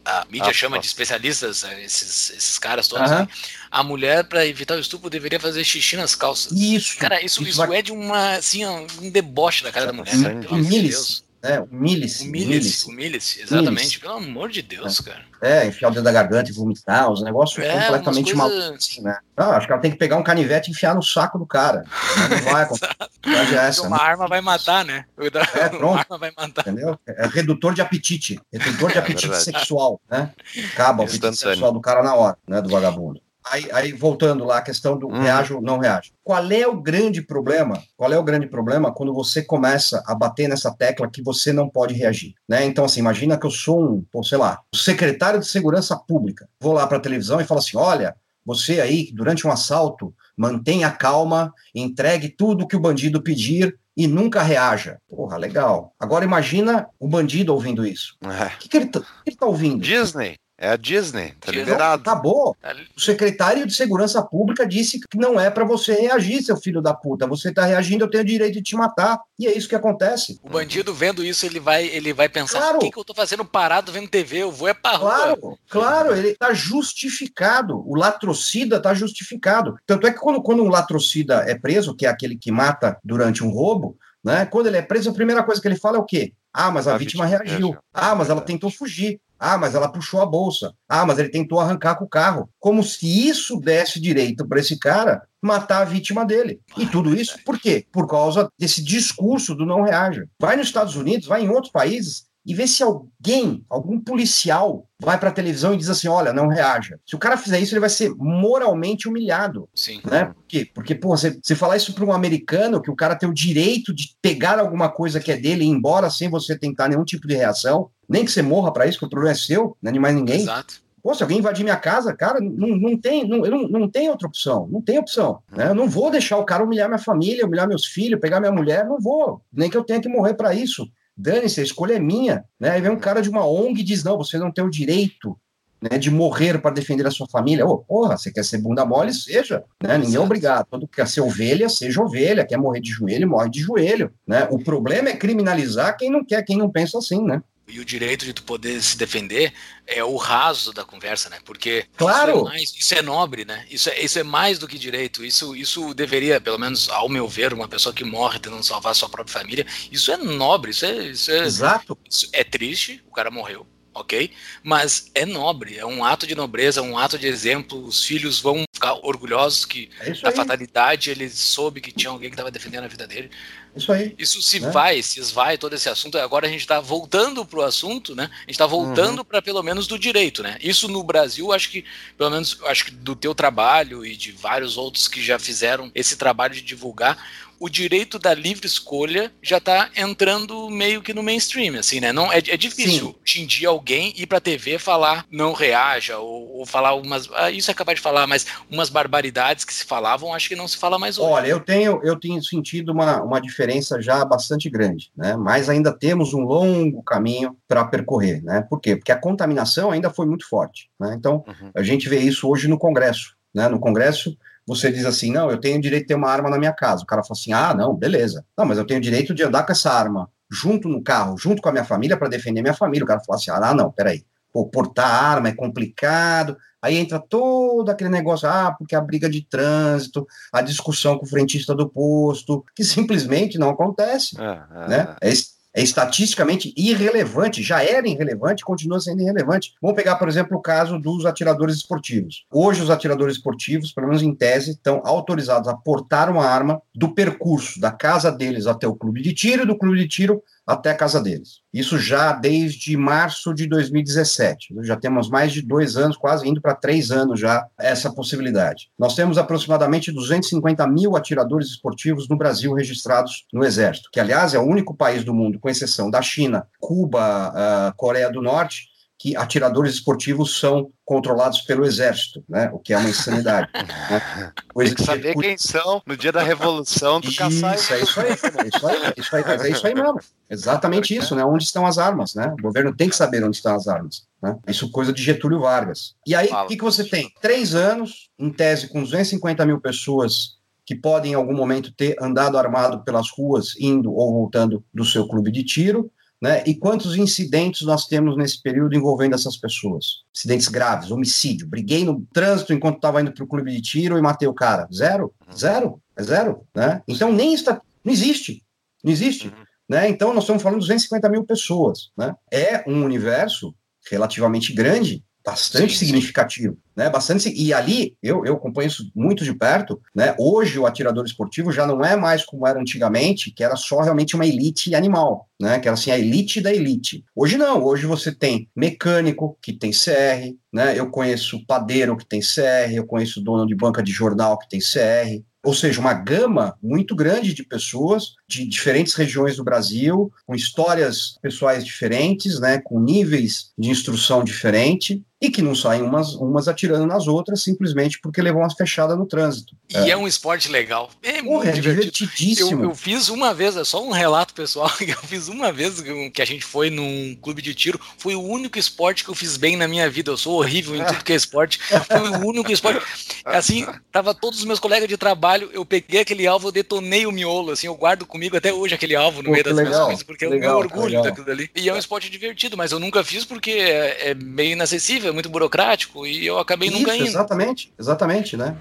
a mídia ah, chama de especialistas, esses, esses caras todos, uh -huh. a mulher, para evitar o estupro, deveria fazer xixi nas calças. Isso. Cara, isso, isso, isso vai... é de uma, assim, um deboche da cara da mulher. Miles, né? Humilhe-se. Humilhe-se, humilhe-se, exatamente. Pelo amor de Deus, é. cara. É, enfiar o dedo da garganta e vomitar, os negócios é, completamente coisa... mal. Assim, né? Ah, acho que ela tem que pegar um canivete e enfiar no saco do cara. Não vai é essa, Uma né? arma vai matar, né? É, pronto. Uma arma vai matar. Entendeu? É redutor de apetite. Redutor de é apetite sexual, né? Acaba o apetite sexual do cara na hora, né? Do vagabundo. Aí, aí, voltando lá, a questão do hum. reage ou não reage. Qual é o grande problema? Qual é o grande problema quando você começa a bater nessa tecla que você não pode reagir? Né? Então, assim, imagina que eu sou um, pô, sei lá, secretário de segurança pública. Vou lá para a televisão e falo assim: olha, você aí, durante um assalto, mantenha calma, entregue tudo que o bandido pedir e nunca reaja. Porra, legal. Agora imagina o bandido ouvindo isso. O é. que, que, ele tá, que ele tá ouvindo? Disney. É a Disney, tá liberado. Acabou. Tá o secretário de Segurança Pública disse que não é para você reagir, seu filho da puta. Você tá reagindo, eu tenho o direito de te matar. E é isso que acontece. O bandido vendo isso, ele vai, ele vai pensar: claro. o que, que eu tô fazendo parado vendo TV? Eu vou é pra rua. Claro, claro, ele tá justificado. O latrocida tá justificado. Tanto é que quando, quando um latrocida é preso, que é aquele que mata durante um roubo, né? Quando ele é preso, a primeira coisa que ele fala é o quê? Ah, mas a, a vítima, vítima reagiu. reagiu. Ah, mas ela tentou fugir. Ah, mas ela puxou a bolsa. Ah, mas ele tentou arrancar com o carro. Como se isso desse direito para esse cara matar a vítima dele. E tudo isso por quê? Por causa desse discurso do não reaja. Vai nos Estados Unidos, vai em outros países, e ver se alguém, algum policial, vai para a televisão e diz assim: olha, não reaja. Se o cara fizer isso, ele vai ser moralmente humilhado. Sim. Né? Por quê? Porque, pô, você, você falar isso para um americano, que o cara tem o direito de pegar alguma coisa que é dele e ir embora sem você tentar nenhum tipo de reação, nem que você morra para isso, que o problema é seu, não é de mais ninguém. Exato. Pô, se alguém invadir minha casa, cara, não, não tem, não, não, não tem outra opção, não tem opção. Né? Eu não vou deixar o cara humilhar minha família, humilhar meus filhos, pegar minha mulher, não vou. Nem que eu tenha que morrer para isso dane-se, a escolha é minha. Né? Aí vem um cara de uma ONG e diz: não, você não tem o direito né, de morrer para defender a sua família. Ô, porra, você quer ser bunda mole? Seja. Né? Ninguém é obrigado. Todo quer ser ovelha, seja ovelha. Quer morrer de joelho, morre de joelho. Né? O problema é criminalizar quem não quer, quem não pensa assim, né? E o direito de tu poder se defender é o raso da conversa, né? Porque claro. isso, é mais, isso é nobre, né? Isso é, isso é mais do que direito. Isso, isso deveria, pelo menos ao meu ver, uma pessoa que morre tentando salvar a sua própria família, isso é nobre, isso é, isso é, Exato. Isso é triste, o cara morreu, ok? Mas é nobre, é um ato de nobreza, um ato de exemplo. Os filhos vão ficar orgulhosos que é da fatalidade ele soube que tinha alguém que estava defendendo a vida dele. Isso aí. Isso se né? vai, se esvai todo esse assunto. Agora a gente está voltando para o assunto, né? A gente está voltando uhum. para pelo menos do direito, né? Isso no Brasil, acho que, pelo menos, acho que do teu trabalho e de vários outros que já fizeram esse trabalho de divulgar, o direito da livre escolha já está entrando meio que no mainstream, assim, né? Não, é, é difícil hoje alguém ir pra TV falar não reaja, ou, ou falar umas. Ah, isso é capaz de falar, mas umas barbaridades que se falavam, acho que não se fala mais hoje. Olha, eu tenho, eu tenho sentido uma, uma diferença já bastante grande, né? Mas ainda temos um longo caminho para percorrer, né? Por quê? Porque a contaminação ainda foi muito forte, né? Então, uhum. a gente vê isso hoje no Congresso, né? No Congresso você diz assim, não, eu tenho direito de ter uma arma na minha casa. O cara fala assim, ah, não, beleza. Não, mas eu tenho direito de andar com essa arma junto no carro, junto com a minha família, para defender minha família. O cara fala assim, ah, não, peraí. Pô, portar arma é complicado. Aí entra todo aquele negócio, ah, porque a briga de trânsito, a discussão com o frentista do posto, que simplesmente não acontece. É, é, né? É, é estatisticamente irrelevante, já era irrelevante, continua sendo irrelevante. Vamos pegar, por exemplo, o caso dos atiradores esportivos. Hoje, os atiradores esportivos, pelo menos em tese, estão autorizados a portar uma arma do percurso da casa deles até o clube de tiro do clube de tiro até a casa deles. Isso já desde março de 2017. Já temos mais de dois anos, quase indo para três anos já, essa possibilidade. Nós temos aproximadamente 250 mil atiradores esportivos no Brasil registrados no Exército, que, aliás, é o único país do mundo, com exceção da China, Cuba, uh, Coreia do Norte, que atiradores esportivos são controlados pelo exército, né? O que é uma insanidade. né? Tem que saber quem são no dia da revolução do caçar. Isso, é isso aí, é isso aí, isso aí, é isso aí mesmo. Exatamente isso, né? Onde estão as armas, né? O governo tem que saber onde estão as armas. Né? Isso coisa de Getúlio Vargas. E aí, o que, que você tem? Três anos, em tese, com 250 mil pessoas que podem, em algum momento, ter andado armado pelas ruas, indo ou voltando do seu clube de tiro, né? E quantos incidentes nós temos nesse período envolvendo essas pessoas? Incidentes graves, homicídio. Briguei no trânsito enquanto estava indo para o clube de tiro e matei o cara. Zero? Zero? É zero. Né? Então nem está. Não existe. Não existe. Uhum. né? Então nós estamos falando de 250 mil pessoas, né? É um universo relativamente grande bastante sim, significativo, sim. né? Bastante e ali eu, eu acompanho isso muito de perto, né? Hoje o atirador esportivo já não é mais como era antigamente, que era só realmente uma elite animal, né? Que era assim a elite da elite. Hoje não, hoje você tem mecânico que tem CR, né? Eu conheço padeiro que tem CR, eu conheço dono de banca de jornal que tem CR, ou seja, uma gama muito grande de pessoas de diferentes regiões do Brasil, com histórias pessoais diferentes, né, com níveis de instrução diferente, e que não saem umas, umas atirando nas outras simplesmente porque levou uma fechada no trânsito. E é, é um esporte legal. É Porra, muito é divertidíssimo. Eu, eu, fiz uma vez, é só um relato pessoal, eu fiz uma vez que a gente foi num clube de tiro, foi o único esporte que eu fiz bem na minha vida. Eu sou horrível em tudo que é esporte. Foi o único esporte. Assim, tava todos os meus colegas de trabalho, eu peguei aquele alvo, eu detonei o miolo, assim, eu guardo comigo até hoje aquele alvo no Pô, meio das legal, minhas coisas, porque legal, é o meu orgulho daquilo ali. E é um esporte divertido, mas eu nunca fiz porque é, é meio inacessível muito burocrático e eu acabei Isso, nunca indo. Exatamente, exatamente, né?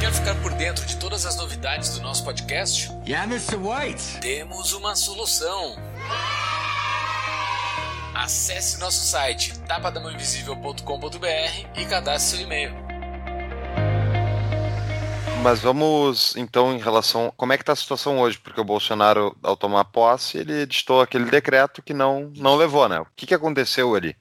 Quer ficar por dentro de todas as novidades do nosso podcast? Yeah, Mr. White. Temos uma solução. Acesse nosso site tapadamãoinvisível.com.br e cadastre seu e-mail. Mas vamos, então, em relação. Como é que está a situação hoje? Porque o Bolsonaro, ao tomar posse, ele editou aquele decreto que não, não levou, né? O que, que aconteceu ali?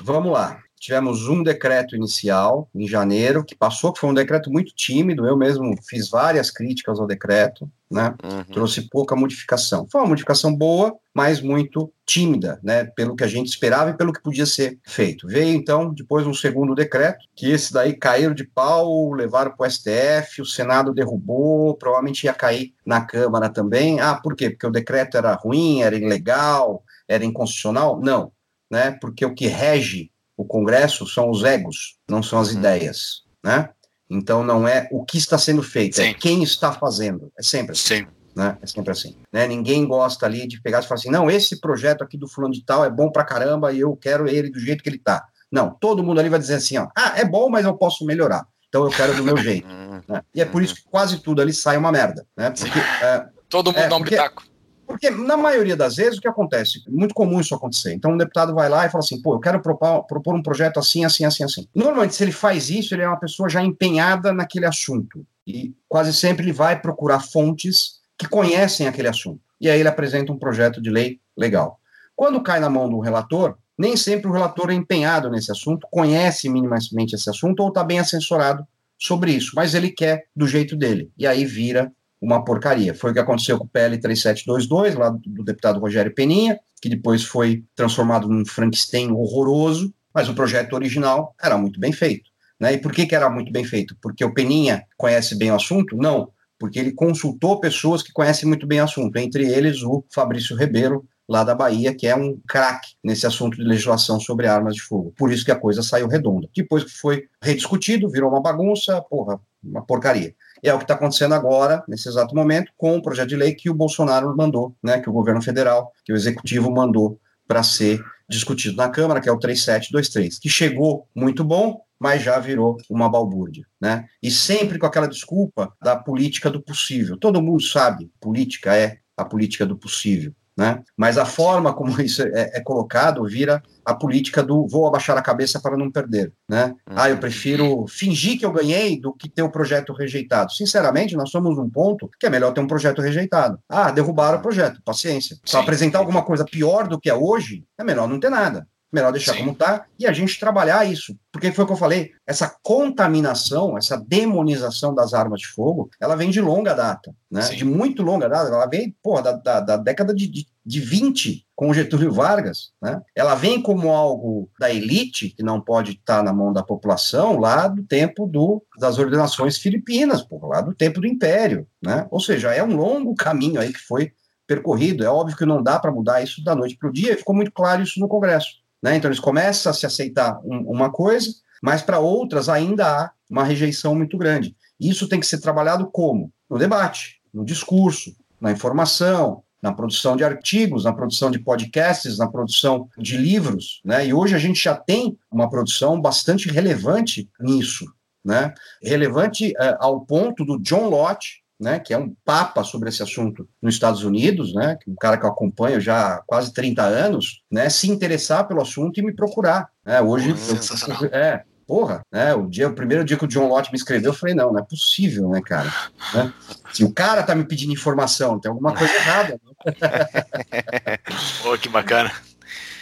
Vamos lá. Tivemos um decreto inicial em janeiro, que passou, que foi um decreto muito tímido. Eu mesmo fiz várias críticas ao decreto, né? Uhum. Trouxe pouca modificação. Foi uma modificação boa, mas muito tímida, né? Pelo que a gente esperava e pelo que podia ser feito. Veio então depois um segundo decreto, que esse daí caiu de pau, levaram para o STF, o Senado derrubou, provavelmente ia cair na Câmara também. Ah, por quê? Porque o decreto era ruim, era ilegal, era inconstitucional? Não, né? Porque o que rege o Congresso são os egos, não são as uhum. ideias, né? Então não é o que está sendo feito, é Sim. é quem está fazendo. É sempre assim. Sim. Né? É sempre assim. Né? Ninguém gosta ali de pegar e falar assim, não, esse projeto aqui do fulano de tal é bom pra caramba e eu quero ele do jeito que ele tá. Não, todo mundo ali vai dizer assim, ó, ah, é bom, mas eu posso melhorar. Então eu quero do meu jeito. né? E é por isso que quase tudo ali sai uma merda. Né? Porque, é, todo mundo é, dá um porque, pitaco. Porque, na maioria das vezes, o que acontece? É muito comum isso acontecer. Então, um deputado vai lá e fala assim: pô, eu quero propor, propor um projeto assim, assim, assim, assim. Normalmente, se ele faz isso, ele é uma pessoa já empenhada naquele assunto. E quase sempre ele vai procurar fontes que conhecem aquele assunto. E aí ele apresenta um projeto de lei legal. Quando cai na mão do relator, nem sempre o relator é empenhado nesse assunto, conhece minimamente esse assunto ou está bem assessorado sobre isso, mas ele quer do jeito dele. E aí vira uma porcaria. Foi o que aconteceu com o PL 3722, lá do, do deputado Rogério Peninha, que depois foi transformado num Frankenstein horroroso, mas o projeto original era muito bem feito. Né? E por que, que era muito bem feito? Porque o Peninha conhece bem o assunto? Não, porque ele consultou pessoas que conhecem muito bem o assunto, entre eles o Fabrício Ribeiro, lá da Bahia, que é um craque nesse assunto de legislação sobre armas de fogo. Por isso que a coisa saiu redonda. Depois que foi rediscutido, virou uma bagunça, porra, uma porcaria. E é o que está acontecendo agora, nesse exato momento, com o projeto de lei que o Bolsonaro mandou, né, que o governo federal, que o executivo mandou para ser discutido na Câmara, que é o 3723, que chegou muito bom, mas já virou uma balbúrdia, né? E sempre com aquela desculpa da política do possível. Todo mundo sabe, política é a política do possível. Né? Mas a forma como isso é, é, colocado vira a política do vou abaixar a cabeça para não perder. Né? Ah, eu prefiro fingir que eu ganhei do que ter o projeto rejeitado. Sinceramente, nós somos num ponto que é melhor ter um projeto rejeitado. Ah, derrubaram o projeto, paciência. Para apresentar alguma coisa pior do que é hoje, é melhor não ter nada melhor deixar Sim. como está e a gente trabalhar isso. Porque foi o que eu falei, essa contaminação, essa demonização das armas de fogo, ela vem de longa data, né? Sim. De muito longa data. Ela vem, porra, da, da, da década de, de, de 20, com Getúlio Vargas, né? Ela vem como algo da elite, que não pode estar na mão da população, lá do tempo do, das ordenações filipinas, porra, lá do tempo do Império, né? Ou seja, é um longo caminho aí que foi percorrido. É óbvio que não dá para mudar isso da noite para o dia, ficou muito claro isso no Congresso. Né? Então, eles começam a se aceitar um, uma coisa, mas para outras ainda há uma rejeição muito grande. Isso tem que ser trabalhado como? No debate, no discurso, na informação, na produção de artigos, na produção de podcasts, na produção de livros, né? E hoje a gente já tem uma produção bastante relevante nisso, né? Relevante uh, ao ponto do John Lott, né, que é um papa sobre esse assunto nos Estados Unidos, né, um cara que eu acompanho já há quase 30 anos, né, se interessar pelo assunto e me procurar. Né, hoje, Sensacional. eu, é, porra, né? O, dia, o primeiro dia que o John Lott me escreveu, eu falei, não, não é possível, né, cara? Né? Se o cara tá me pedindo informação, tem alguma coisa errada. Né? Pô, que bacana.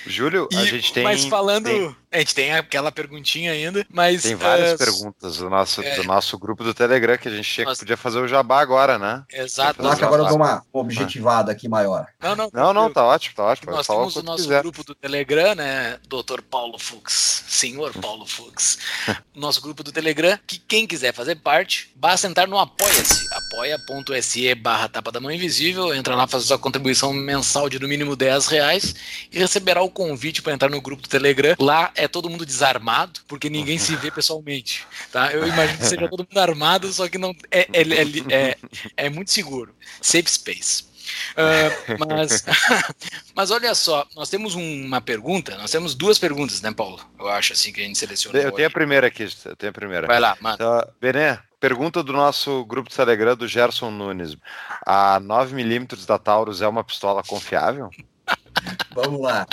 Júlio, a E- gente tem. mas falando, tem- a gente tem aquela perguntinha ainda, mas Tem várias eh, perguntas do nosso, é. do nosso grupo do Telegram que a gente tinha, Nós- podia fazer o jabá agora, né? Exato. Lá Mas que agora eu dou uma objetivada aqui maior. Não, não, Não, não, eu- tá ótimo, tá ótimo. Nós temos o nosso quiser. grupo do Telegram, né? Dr. Paulo Fux, senhor Paulo Fux. Nosso grupo do Telegram, que quem quiser fazer parte, basta entrar no Apoia-se, apoia.se barra tapa da mão invisível, entra lá, faz sua contribuição mensal de no mínimo 10 reais e receberá o convite para entrar no grupo do Telegram. Lá é todo mundo desarmado, porque ninguém se vê pessoalmente, tá? Eu imagino que seja todo mundo armado, só que não é, é, é, é, é muito seguro. Safe space. Ah, mas, mas olha só, nós temos um- uma pergunta, nós temos duas perguntas, né, Paulo? Eu acho assim que a gente selecionou. Eu tenho a primeira aqui, eu tenho a primeira. Vai lá, mano. Então, Benê, pergunta do nosso grupo do Telegram do Gerson Nunes. A 9mm da Taurus é uma pistola confiável? Vamos lá.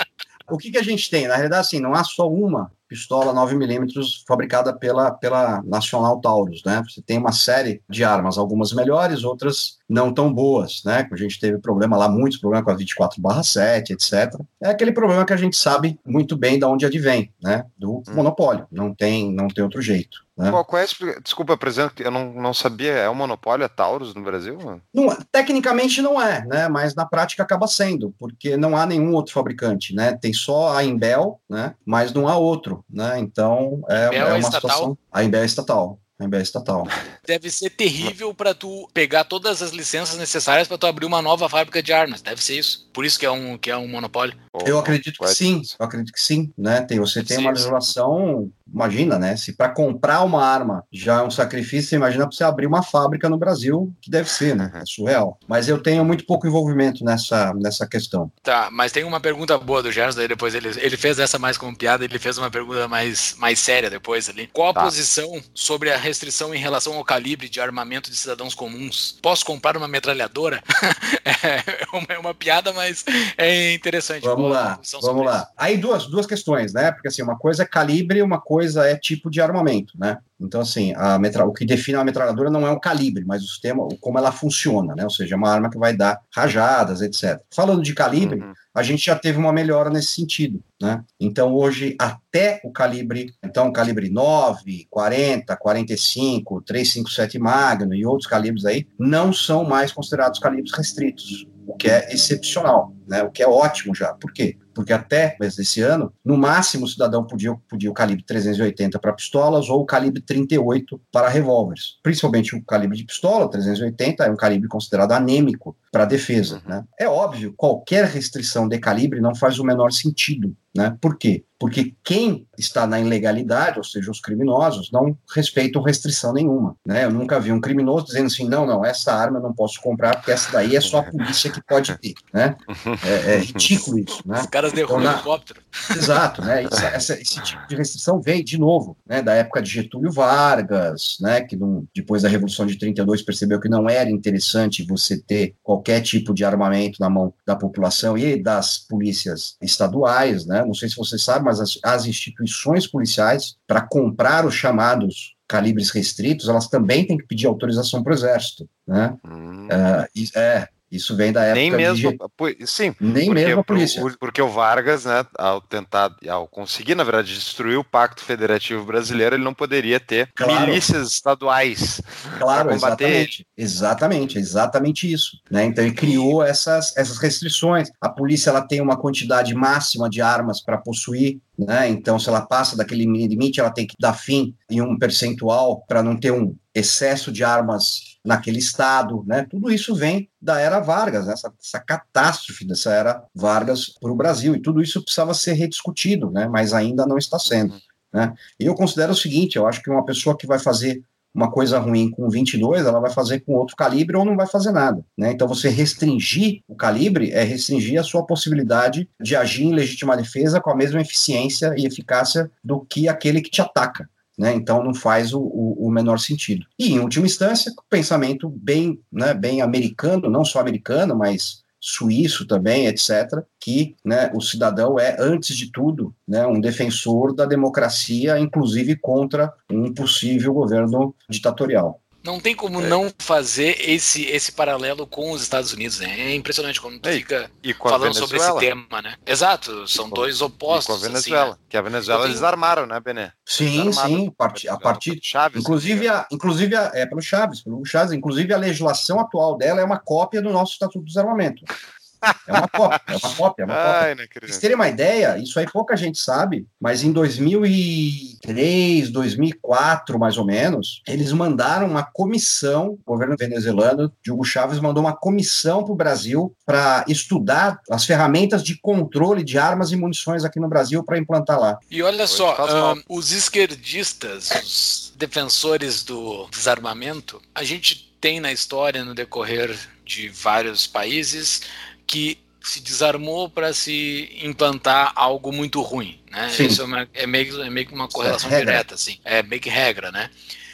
O que, que a gente tem? Na realidade, assim, não há só uma pistola 9mm fabricada pela, pela Nacional Taurus, né? Você tem uma série de armas, algumas melhores, outras não tão boas, né? A gente teve problema lá, muitos problemas com a 24/7, etc. É aquele problema que a gente sabe muito bem de onde advém, né? Do monopólio. Não tem, não tem outro jeito. Né? Qual, qual é a Desculpa, presidente, eu não, não sabia. É o monopólio a Taurus no Brasil? Não, é- tecnicamente não é, né? Mas na prática acaba sendo, porque não há nenhum outro fabricante, né? Tem só a Imbel, né? Mas não há outro, né? Então é, é é uma estatal? situação. A Imbel é estatal. A Imbel é estatal. Deve ser terrível para tu pegar todas as licenças necessárias para tu abrir uma nova fábrica de armas. Deve ser isso. Por isso que é um, que é um monopólio. Eu acredito que é sim. Eu acredito que sim, né? Tem, você tem uma legislação, imagina, né? Se para comprar uma arma já é um sacrifício, você imagina para você abrir uma fábrica no Brasil, que deve ser, né? É surreal. Mas eu tenho muito pouco envolvimento nessa, nessa questão. Tá, mas tem uma pergunta boa do Gerson, daí depois ele, ele fez essa mais como piada, ele fez uma pergunta mais, mais séria depois ali. Qual a Tá. posição sobre a restrição em relação ao calibre de armamento de cidadãos comuns? Posso comprar uma metralhadora? é, uma, é uma piada, mas é interessante. Vamos Qual lá, vamos lá. Aí duas, duas questões, né? Porque assim, uma coisa é calibre, uma coisa é tipo de armamento, né? Então, assim, a metra... o que define a metralhadora não é o calibre, mas o sistema, como ela funciona, né? Ou seja, é uma arma que vai dar rajadas, etc. Falando de calibre, Uhum. a gente já teve uma melhora nesse sentido, né? Então, hoje, até o calibre, então, calibre 9, 40, 45, 357 Magnum e outros calibres aí, não são mais considerados calibres restritos, o que é excepcional, né? O que é ótimo já. Por quê? Porque até mês desse ano, no máximo, o cidadão podia, podia o calibre 380 para pistolas ou o calibre 38 para revólveres. Principalmente o calibre de pistola, 380, é um calibre considerado anêmico para defesa. Né? É óbvio, qualquer restrição de calibre não faz o menor sentido. Né? Por quê? Porque quem está na ilegalidade, ou seja, os criminosos, não respeitam restrição nenhuma. Né? Eu nunca vi um criminoso dizendo assim: não, não, essa arma eu não posso comprar porque essa daí é só a polícia que pode ter. Né? É, é ridículo isso. Né? Os caras derrubam Então, o na- helicóptero. Exato, né? Essa- essa- esse tipo de restrição vem de novo, né? Da época de Getúlio Vargas, né? Que não- depois da Revolução de 32 percebeu que não era interessante você ter qualquer tipo de armamento na mão da população e das polícias estaduais, né? Não sei se você sabe, mas as, as instituições policiais para comprar os chamados calibres restritos, elas também têm que pedir autorização para o exército, né? Hum. E- é, isso vem da época Nem de mesmo. Pô, Sim, nem porque, mesmo a polícia. o- porque o Vargas, né, ao tentar, ao conseguir, na verdade, destruir o Pacto Federativo Brasileiro, ele não poderia ter Claro. milícias estaduais. Claro, pra combater exatamente. Exatamente, exatamente isso. Né? Então ele criou essas, essas restrições. A polícia ela tem uma quantidade máxima de armas para possuir, né? Então, se ela passa daquele limite, ela tem que dar fim em um percentual para não ter um excesso de armas naquele estado, né? Tudo isso vem da era Vargas, né? essa, essa catástrofe dessa era Vargas para o Brasil, e tudo isso precisava ser rediscutido, né? Mas ainda não está sendo. Né? E eu considero o seguinte: eu acho que uma pessoa que vai fazer uma coisa ruim com 22, ela vai fazer com outro calibre ou não vai fazer nada. Né? Então, você restringir o calibre é restringir a sua possibilidade de agir em legítima defesa com a mesma eficiência e eficácia do que aquele que te ataca. Né? Então não faz o, o, o, menor sentido. E em última instância, pensamento bem, né, bem americano, não só americano, mas suíço também, etc., que né, o cidadão é, antes de tudo, né, um defensor da democracia, inclusive contra um possível governo ditatorial. Não tem como é. não fazer esse, esse paralelo com os Estados Unidos, né? É impressionante quando tu fica falando sobre esse tema, né? Exato, são dois opostos. E com a Venezuela, assim, né? que a Venezuela tenho... eles armaram, né, Bené? Sim, sim, a partir, Chaves, inclusive, a, inclusive a, é pelo Chaves, pelo Chaves, inclusive a legislação atual dela é uma cópia do nosso Estatuto do Desarmamento. É uma cópia, é uma cópia, é uma Ai, cópia. Pra vocês terem uma ideia, isso aí pouca gente sabe, mas em 2003, 2004, mais ou menos, eles mandaram uma comissão, o governo venezuelano, de Hugo Chávez mandou uma comissão para o Brasil para estudar as ferramentas de controle de armas e munições aqui no Brasil para implantar lá. E olha só, um, os esquerdistas, os defensores do desarmamento, a gente tem na história, no decorrer de vários países, que se desarmou para se implantar algo muito ruim, né? Sim. Isso é, uma, é, meio, é meio que uma correlação é direta, assim. É meio que regra, né?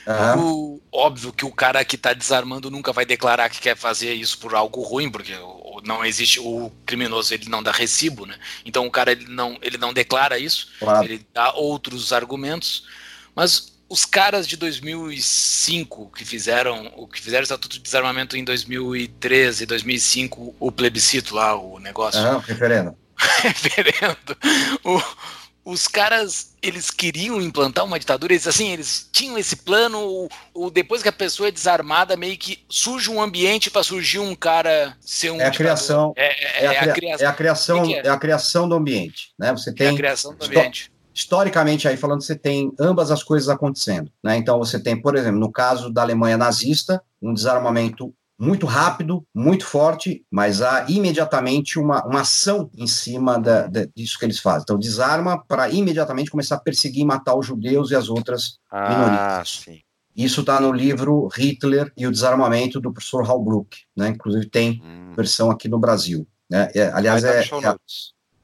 Uhum. O, óbvio que o cara que está desarmando nunca vai declarar que quer fazer isso por algo ruim, porque não existe o criminoso ele não dá recibo, né? Então o cara ele não ele não declara isso, claro. ele dá outros argumentos, mas os caras de 2005 que fizeram o que fizeram o estatuto de desarmamento em 2013, 2005, o plebiscito lá, o negócio. Ah, referendo. referendo. O, os caras, eles queriam implantar uma ditadura, eles assim, eles tinham esse plano, o, depois que a pessoa é desarmada, meio que surge um ambiente para surgir um cara ser um É a criação. É, é, é, a, a, criação. É a criação, é? é? a criação do ambiente, né? Você tem é a criação do ambiente historicamente aí falando, você tem ambas as coisas acontecendo. Né? Então você tem, por exemplo, no caso da Alemanha nazista, um desarmamento muito rápido, muito forte, mas há imediatamente uma, uma ação em cima da, da, disso que eles fazem. Então, desarma para imediatamente começar a perseguir e matar os judeus e as outras ah, minorias. Sim. Isso está no livro Hitler e o Desarmamento do professor Halbruck, né? Inclusive tem hum. versão aqui no Brasil. Né? É, aliás, é, é,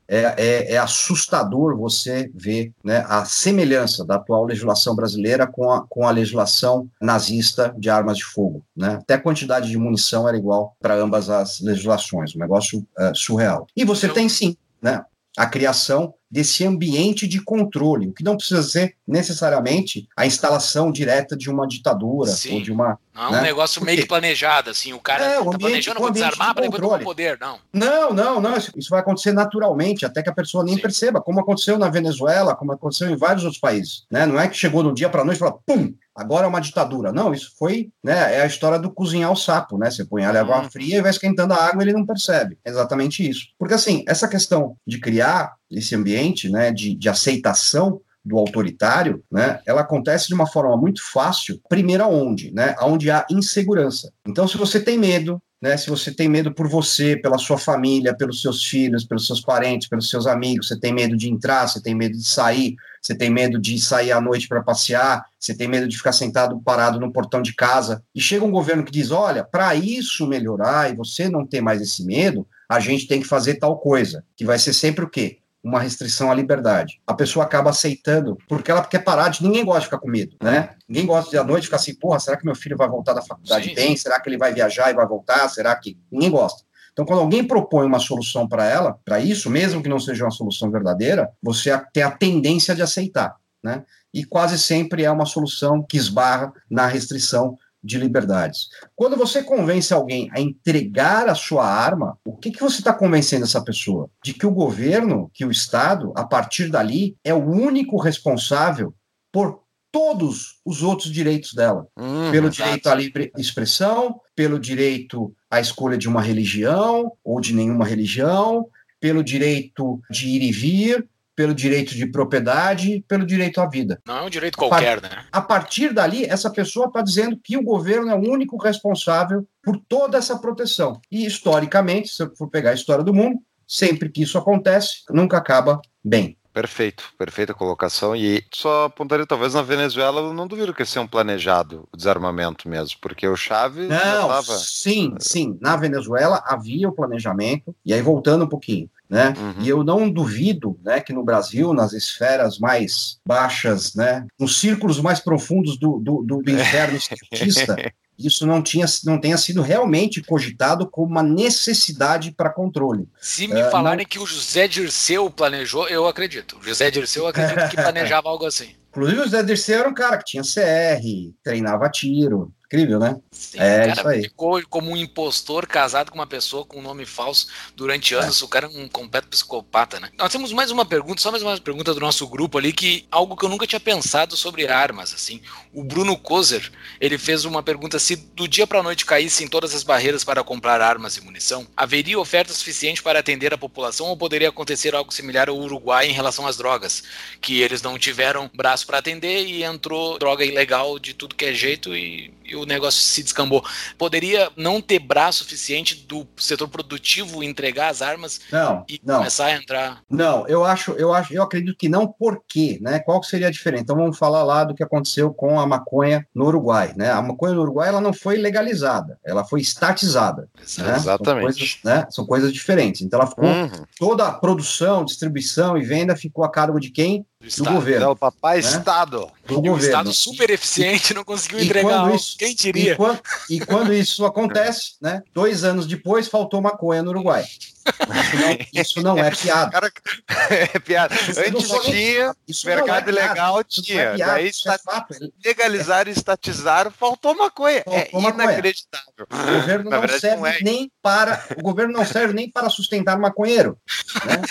é, é, é, assustador você ver né, a semelhança da atual legislação brasileira com a, com a legislação nazista de armas de fogo. Né? Até a quantidade de munição era igual para ambas as legislações, um negócio uh, surreal. E você então, tem sim né, a criação desse ambiente de controle, o que não precisa ser necessariamente a instalação direta de uma ditadura Sim. ou de uma. Não, né? um negócio meio que planejado, assim, o cara é, o tá ambiente, planejando para desarmar para depois tomar poder, não. Não, não, não, isso vai acontecer naturalmente, até que a pessoa nem Sim. perceba, como aconteceu na Venezuela, como aconteceu em vários outros países, né? Não é que chegou no dia para noite e falou, pum, agora é uma ditadura. Não, isso foi, né, é a história do cozinhar o sapo, né? Você põe ali água hum. fria e vai esquentando a água e ele não percebe. É exatamente isso. Porque assim, essa questão de criar esse ambiente, né, de, de aceitação do autoritário, né, ela acontece de uma forma muito fácil, primeiro aonde, né, aonde há insegurança. Então, se você tem medo, né, se você tem medo por você, pela sua família, pelos seus filhos, pelos seus parentes, pelos seus amigos, você tem medo de entrar, você tem medo de sair, você tem medo de sair à noite para passear, você tem medo de ficar sentado parado no portão de casa, e chega um governo que diz: olha, para isso melhorar e você não ter mais esse medo, a gente tem que fazer tal coisa, que vai ser sempre o quê? Uma restrição à liberdade. A pessoa acaba aceitando porque ela quer parar de. Ninguém gosta de ficar com medo, né? Ninguém gosta de à noite ficar assim, porra, será que meu filho vai voltar da faculdade sim, bem? Será que ele vai viajar e vai voltar? Será que. Ninguém gosta. Então, quando alguém propõe uma solução para ela, para isso, mesmo que não seja uma solução verdadeira, você tem a tendência de aceitar, né? E quase sempre é uma solução que esbarra na restrição de liberdades. Quando você convence alguém a entregar a sua arma, o que, que você está convencendo essa pessoa? De que o governo, que o Estado, a partir dali, é o único responsável por todos os outros direitos dela. Hum, pelo exato. direito à livre expressão, pelo direito à escolha de uma religião ou de nenhuma religião, pelo direito de ir e vir, pelo direito de propriedade, pelo direito à vida. Não é um direito qualquer, né? A partir dali, essa pessoa está dizendo que o governo é o único responsável por toda essa proteção. E, historicamente, se eu for pegar a história do mundo, sempre que isso acontece, nunca acaba bem. Perfeito, perfeita colocação. E só apontaria, talvez na Venezuela, eu não duvido que seja um planejado o desarmamento mesmo, porque o Chávez. Não, tava... sim, sim. Na Venezuela havia o planejamento, e aí voltando um pouquinho, né? Uhum. E eu não duvido, né, que no Brasil, nas esferas mais baixas, né, nos círculos mais profundos do, do, do, do inferno estatista, isso não, tinha, não tenha sido realmente cogitado como uma necessidade para controle. Se me uh, falarem não... que o José Dirceu planejou, eu acredito. O José Dirceu eu acredito que planejava algo assim. Inclusive, o José Dirceu era um cara que tinha CR, treinava tiro, Incrível, né? Sim, é cara, isso aí. ficou como um impostor casado com uma pessoa com um nome falso durante anos. É. O cara é um completo psicopata, né? Nós temos mais uma pergunta, só mais uma pergunta do nosso grupo ali, que algo que eu nunca tinha pensado sobre armas, assim. O Bruno Kozer, ele fez uma pergunta: se do dia para noite caíssem todas as barreiras para comprar armas e munição, haveria oferta suficiente para atender a população ou poderia acontecer algo similar ao Uruguai em relação às drogas? Que eles não tiveram braço para atender e entrou droga ilegal de tudo que é jeito e, e o negócio se descambou. Poderia não ter braço suficiente do setor produtivo entregar as armas não, e não. começar a entrar? Não, eu acho, eu acho, eu acredito que não, por quê, né? Qual seria a diferença? Então vamos falar lá do que aconteceu com a maconha no Uruguai, né? A maconha no Uruguai ela não foi legalizada, ela foi estatizada. Né? Exatamente. São coisas, né? São coisas diferentes. Então ela ficou uhum. toda a produção, distribuição e venda ficou a cargo de quem? Do, do governo. É o papai né? Estado. Do governo. O Estado super eficiente não conseguiu entregar. Isso, Quem diria? E quando, e quando, isso acontece, né? Dois anos depois faltou maconha no Uruguai. Isso não, isso não é piada. Cara, é piada. Isso Antes tinha, isso mercado é ilegal tinha. É piada, Daí está, é fato. legalizaram, estatizaram, faltou maconha. Faltou é maconha. inacreditável. O governo não serve não é. nem para. O governo não serve nem para sustentar maconheiro. Né?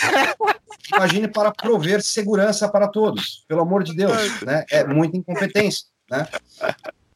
Imagine para prover segurança para todos. Pelo amor de Deus. Né? É muita incompetência. Né?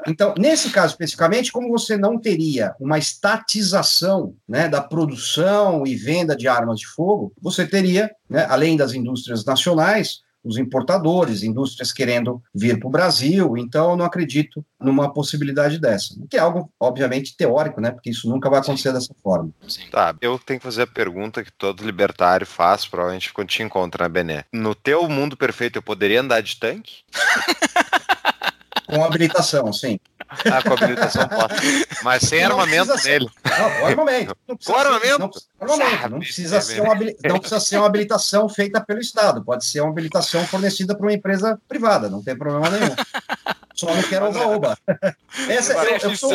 Então, nesse caso especificamente, como você não teria uma estatização né, da produção e venda de armas de fogo, você teria, né, além das indústrias nacionais, os importadores, indústrias querendo vir para o Brasil. Então, eu não acredito numa possibilidade dessa. Que é algo, obviamente, teórico, né? Porque isso nunca vai acontecer Sim. dessa forma. Sim. Tá, eu tenho que fazer a pergunta que todo libertário faz, provavelmente quando te encontra, né, Bené? No teu mundo perfeito, eu poderia andar de tanque? Com habilitação, sim. Ah, com habilitação pode. Mas sem não armamento nele. Não, com armamento. Não com armamento? Não, armamento. Não, precisa ser uma, não precisa ser uma habilitação feita pelo Estado. Pode ser uma habilitação fornecida por uma empresa privada. Não tem problema nenhum. Só não quero oba-oba. Essa, eu, eu, sou,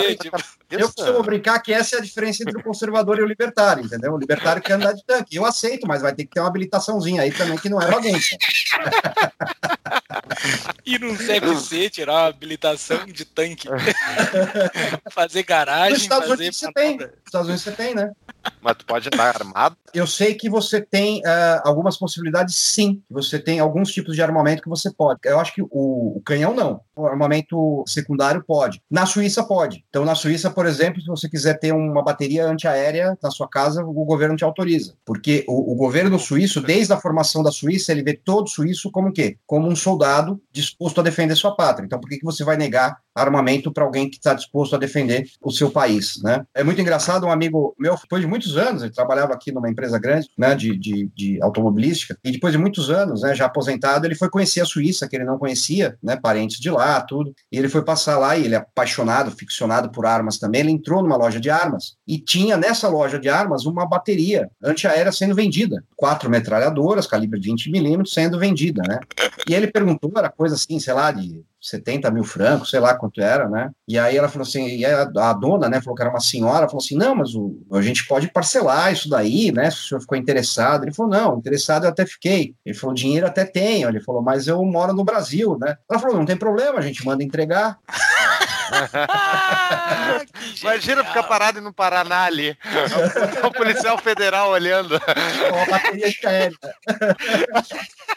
eu costumo brincar que essa é a diferença entre o conservador e o libertário, entendeu? O libertário quer andar de tanque. Eu aceito, mas vai ter que ter uma habilitaçãozinha aí também que não é bagunça. e no CFC tirar uma habilitação de tanque. fazer garagem. Nos Estados fazer Unidos você tem. Nos Estados Unidos você tem, né? Mas tu pode estar armado? Eu sei que você tem uh, algumas possibilidades, sim. Você tem alguns tipos de armamento que você pode. Eu acho que o, o canhão não. O armamento secundário pode. Na Suíça pode. Então, na Suíça, por exemplo, se você quiser ter uma bateria antiaérea na sua casa, o governo te autoriza. Porque o, o governo suíço, desde a formação da Suíça, ele vê todo suíço como o quê? Como um soldado disposto a defender sua pátria. Então, por que, que você vai negar armamento para alguém que está disposto a defender o seu país, né? É muito engraçado, um amigo meu, depois de muitos anos, ele trabalhava aqui numa empresa grande, né, de, de, de automobilística, e depois de muitos anos, né, já aposentado, ele foi conhecer a Suíça, que ele não conhecia, né, parentes de lá, tudo, e ele foi passar lá, e ele é apaixonado, ficcionado por armas também, ele entrou numa loja de armas, e tinha nessa loja de armas uma bateria antiaérea sendo vendida, quatro metralhadoras, calibre 20 milímetros, sendo vendida, né? E ele perguntou, era coisa assim, sei lá, de 70 mil francos, sei lá quanto era, né? E aí ela falou assim, e a, a, dona, né, falou que era uma senhora, falou assim, não, mas o, a gente pode parcelar isso daí, né, se o senhor ficou interessado. Ele falou, não, interessado eu até fiquei. Ele falou, dinheiro até tenho. Ele falou, mas eu moro no Brasil, né? Ela falou, não tem problema, a gente manda entregar. Imagina ficar parado no Paraná ali. O policial federal olhando. Ó, a bateria de.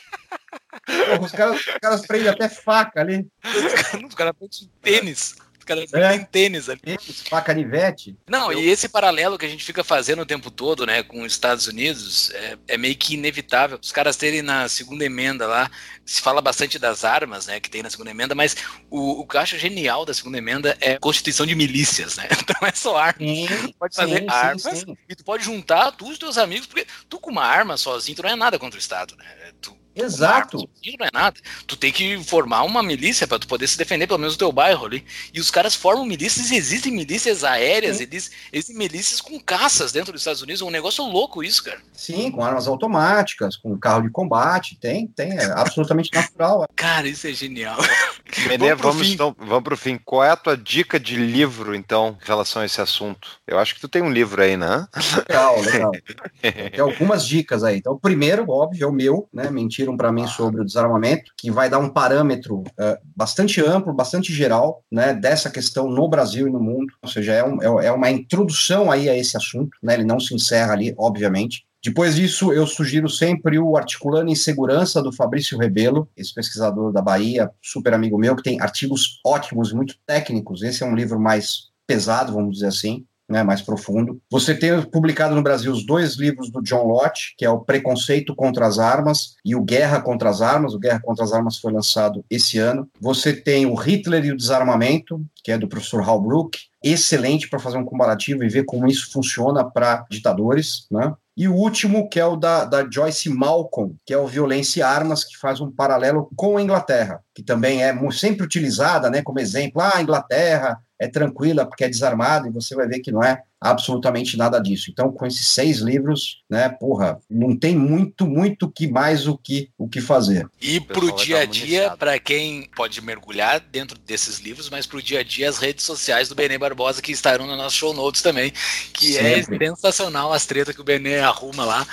Porra, os, caras, os caras prendem até faca ali. Os caras prendem tênis caras é. tênis ali. Faca nivete. Não, e esse paralelo que a gente fica fazendo o tempo todo, né, com os Estados Unidos, é, é meio que inevitável. Os caras terem na segunda emenda lá, se fala bastante das armas, né, que tem na segunda emenda, mas o, o que eu acho genial da segunda emenda é a constituição de milícias, né? Então é só armas. Sim, tu pode fazer sim, armas sim, e tu pode juntar tu e os teus amigos, porque tu com uma arma sozinho, tu não é nada contra o Estado, né? Tu Exato. Não é nada. Tu tem que formar uma milícia para tu poder se defender, pelo menos do teu bairro ali. E os caras formam milícias e existem milícias aéreas, existem, existem milícias com caças dentro dos Estados Unidos. É um negócio louco isso, cara. Sim, com armas automáticas, com carro de combate. Tem, tem. É absolutamente natural. Cara, isso é genial. Benê, vamos, vamos, então, vamos pro fim. Qual é a tua dica de livro, então, em relação a esse assunto? Eu acho que tu tem um livro aí, né? Legal, legal. Tem algumas dicas aí. Então, o primeiro, óbvio, é o meu, né? Para mim sobre o desarmamento, que vai dar um parâmetro uh, bastante amplo, bastante geral, né? Dessa questão no Brasil e no mundo. Ou seja, é, um, é, é uma introdução aí a esse assunto, né? Ele não se encerra ali, obviamente. Depois disso, eu sugiro sempre o Articulando em Segurança do Fabrício Rebelo, esse pesquisador da Bahia, super amigo meu, que tem artigos ótimos, muito técnicos. Esse é um livro mais pesado, vamos dizer assim, né, mais profundo. Você tem publicado no Brasil os dois livros do John Lott, que é o Preconceito contra as Armas e o Guerra contra as Armas. O Guerra contra as Armas foi lançado esse ano. Você tem o Hitler e o Desarmamento, que é do professor Hal Brook, excelente para fazer um comparativo e ver como isso funciona para ditadores, né? E o último, que é o da, da Joyce Malcolm, que é o Violência e Armas, que faz um paralelo com a Inglaterra, que também é sempre utilizada né, como exemplo. Ah, a Inglaterra é tranquila porque é desarmada, e você vai ver que não é absolutamente nada disso. Então, com esses seis livros, né, porra, não tem muito, muito que mais o que o que fazer. E pro dia a dia, para quem pode mergulhar dentro desses livros, mas pro dia a dia as redes sociais do Benê Barbosa que estarão nas nossas show notes também, que é Sempre. é sensacional as tretas que o Benê arruma lá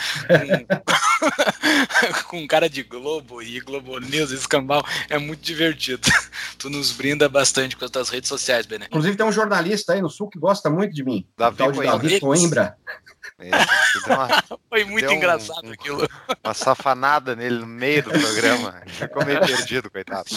com, com cara de Globo e Globo News, escambau, é muito divertido. tu nos brinda bastante com as tuas redes sociais, Benê. Inclusive tem um jornalista aí no Sul que gosta muito de mim. Davi tal de Davi Coimbra. Uma, Foi muito engraçado um, aquilo. Uma safanada nele no meio do programa. Ficou meio perdido, coitado.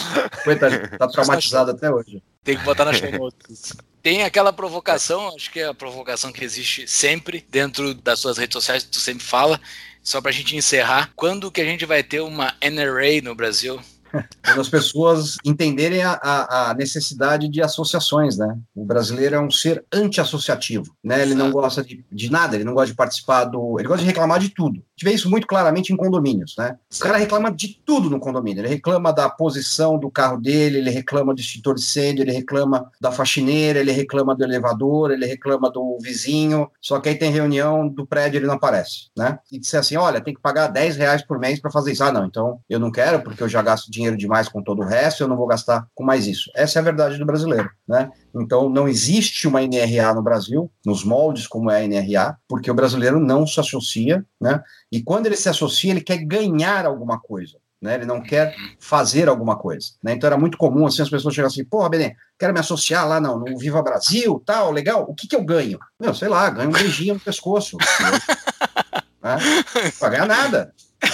Coitado, tá traumatizado até hoje. Tem que botar na show notes. Tem aquela provocação, acho que é a provocação que existe sempre dentro das suas redes sociais, que tu sempre fala. Só pra gente encerrar, quando que a gente vai ter uma NRA no Brasil? Quando as pessoas entenderem a, a, a, necessidade de associações, né? O brasileiro é um ser anti-associativo, né? Ele não gosta de, de nada, ele não gosta de participar do... Ele gosta de reclamar de tudo. A gente vê isso muito claramente em condomínios, né? O cara reclama de tudo no condomínio. Ele reclama da posição do carro dele, ele reclama do extintor de incêndio, ele reclama da faxineira, ele reclama do elevador, ele reclama do vizinho. Só que aí tem reunião do prédio ele não aparece, né? E disser assim, olha, tem que pagar 10 reais por mês para fazer isso. Ah, não, então eu não quero porque eu já gasto dinheiro dinheiro demais com todo o resto, eu não vou gastar com mais isso. Essa é a verdade do brasileiro, né? Então, não existe uma NRA no Brasil, nos moldes como é a NRA, porque o brasileiro não se associa, né? E quando ele se associa, ele quer ganhar alguma coisa. Né, ele não quer fazer alguma coisa. Né? Então era muito comum assim, as pessoas chegarem assim, porra, Benê, quero me associar lá não, no Viva Brasil, tal, legal, o que, que eu ganho? Meu, sei lá, ganho um beijinho no pescoço. né? Não vai ganhar nada.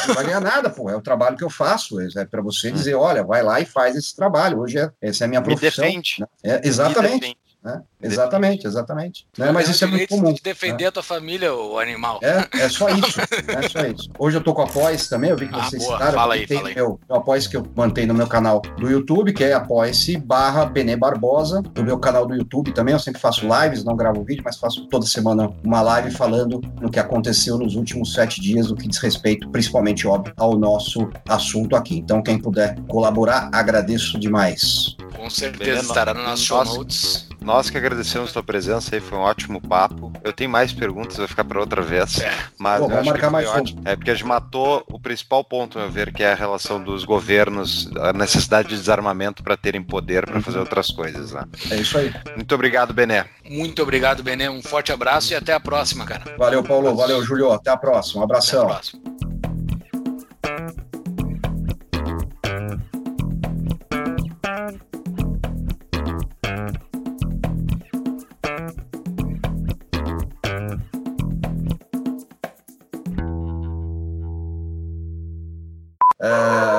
Não vai ganhar nada, pô. É o trabalho que eu faço. É para você dizer, olha, vai lá e faz esse trabalho. Hoje é, essa é a minha profissão. Me defende. Né? É, exatamente. Né? Exatamente, exatamente. Né? Mas isso é muito comum. De defender né? a tua família, o animal. É, é só isso. é só isso. Hoje eu tô com a Apoice também, eu vi que ah, vocês boa. citaram. Fala aí, fala aí. Meu, o Apoice que eu mantenho no meu canal do YouTube, que é Apoice barra Benê Barbosa, no meu canal do YouTube também. Eu sempre faço lives, não gravo vídeo, mas faço toda semana uma live falando no que aconteceu nos últimos sete dias, o que diz respeito, principalmente, óbvio, ao nosso assunto aqui. Então, quem puder colaborar, agradeço demais. Com certeza estará nas show notes. Nós que agradecemos a tua presença aí, foi um ótimo papo. Eu tenho mais perguntas, vai ficar para outra vez. É. Mas Pô, vamos marcar mais ótimo. É porque a gente matou o principal ponto, meu ver, que é a relação dos governos, a necessidade de desarmamento para terem poder para fazer outras coisas. Né? É isso aí. Muito obrigado, Bené. Muito obrigado, Bené. Um forte abraço e até a próxima, cara. Valeu, Paulo. Valeu, Julio. Até a próxima. Um abração. Até a próxima.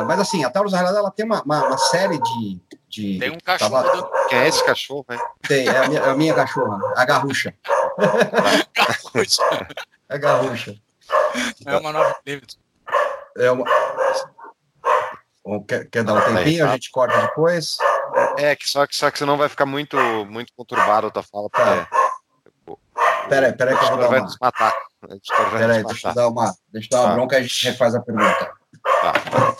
Mas assim, a Taurus, realidade, ela tem uma, uma, uma série de, de. Tem um cachorro. Tava... Quem é esse cachorro, hein? Tem, é a minha, a minha cachorra, a garrucha. garrucha. É garrucha. É uma nova David. É uma. Quer, quer dar um tempinho? A gente corta depois. É, que só que, só que senão vai ficar muito, muito conturbado a tua fala. Tá. Peraí, peraí que eu vou dar uma. Matar. Peraí, deixa eu dar uma, deixa eu dar uma tá. bronca e a gente refaz a pergunta. Ah.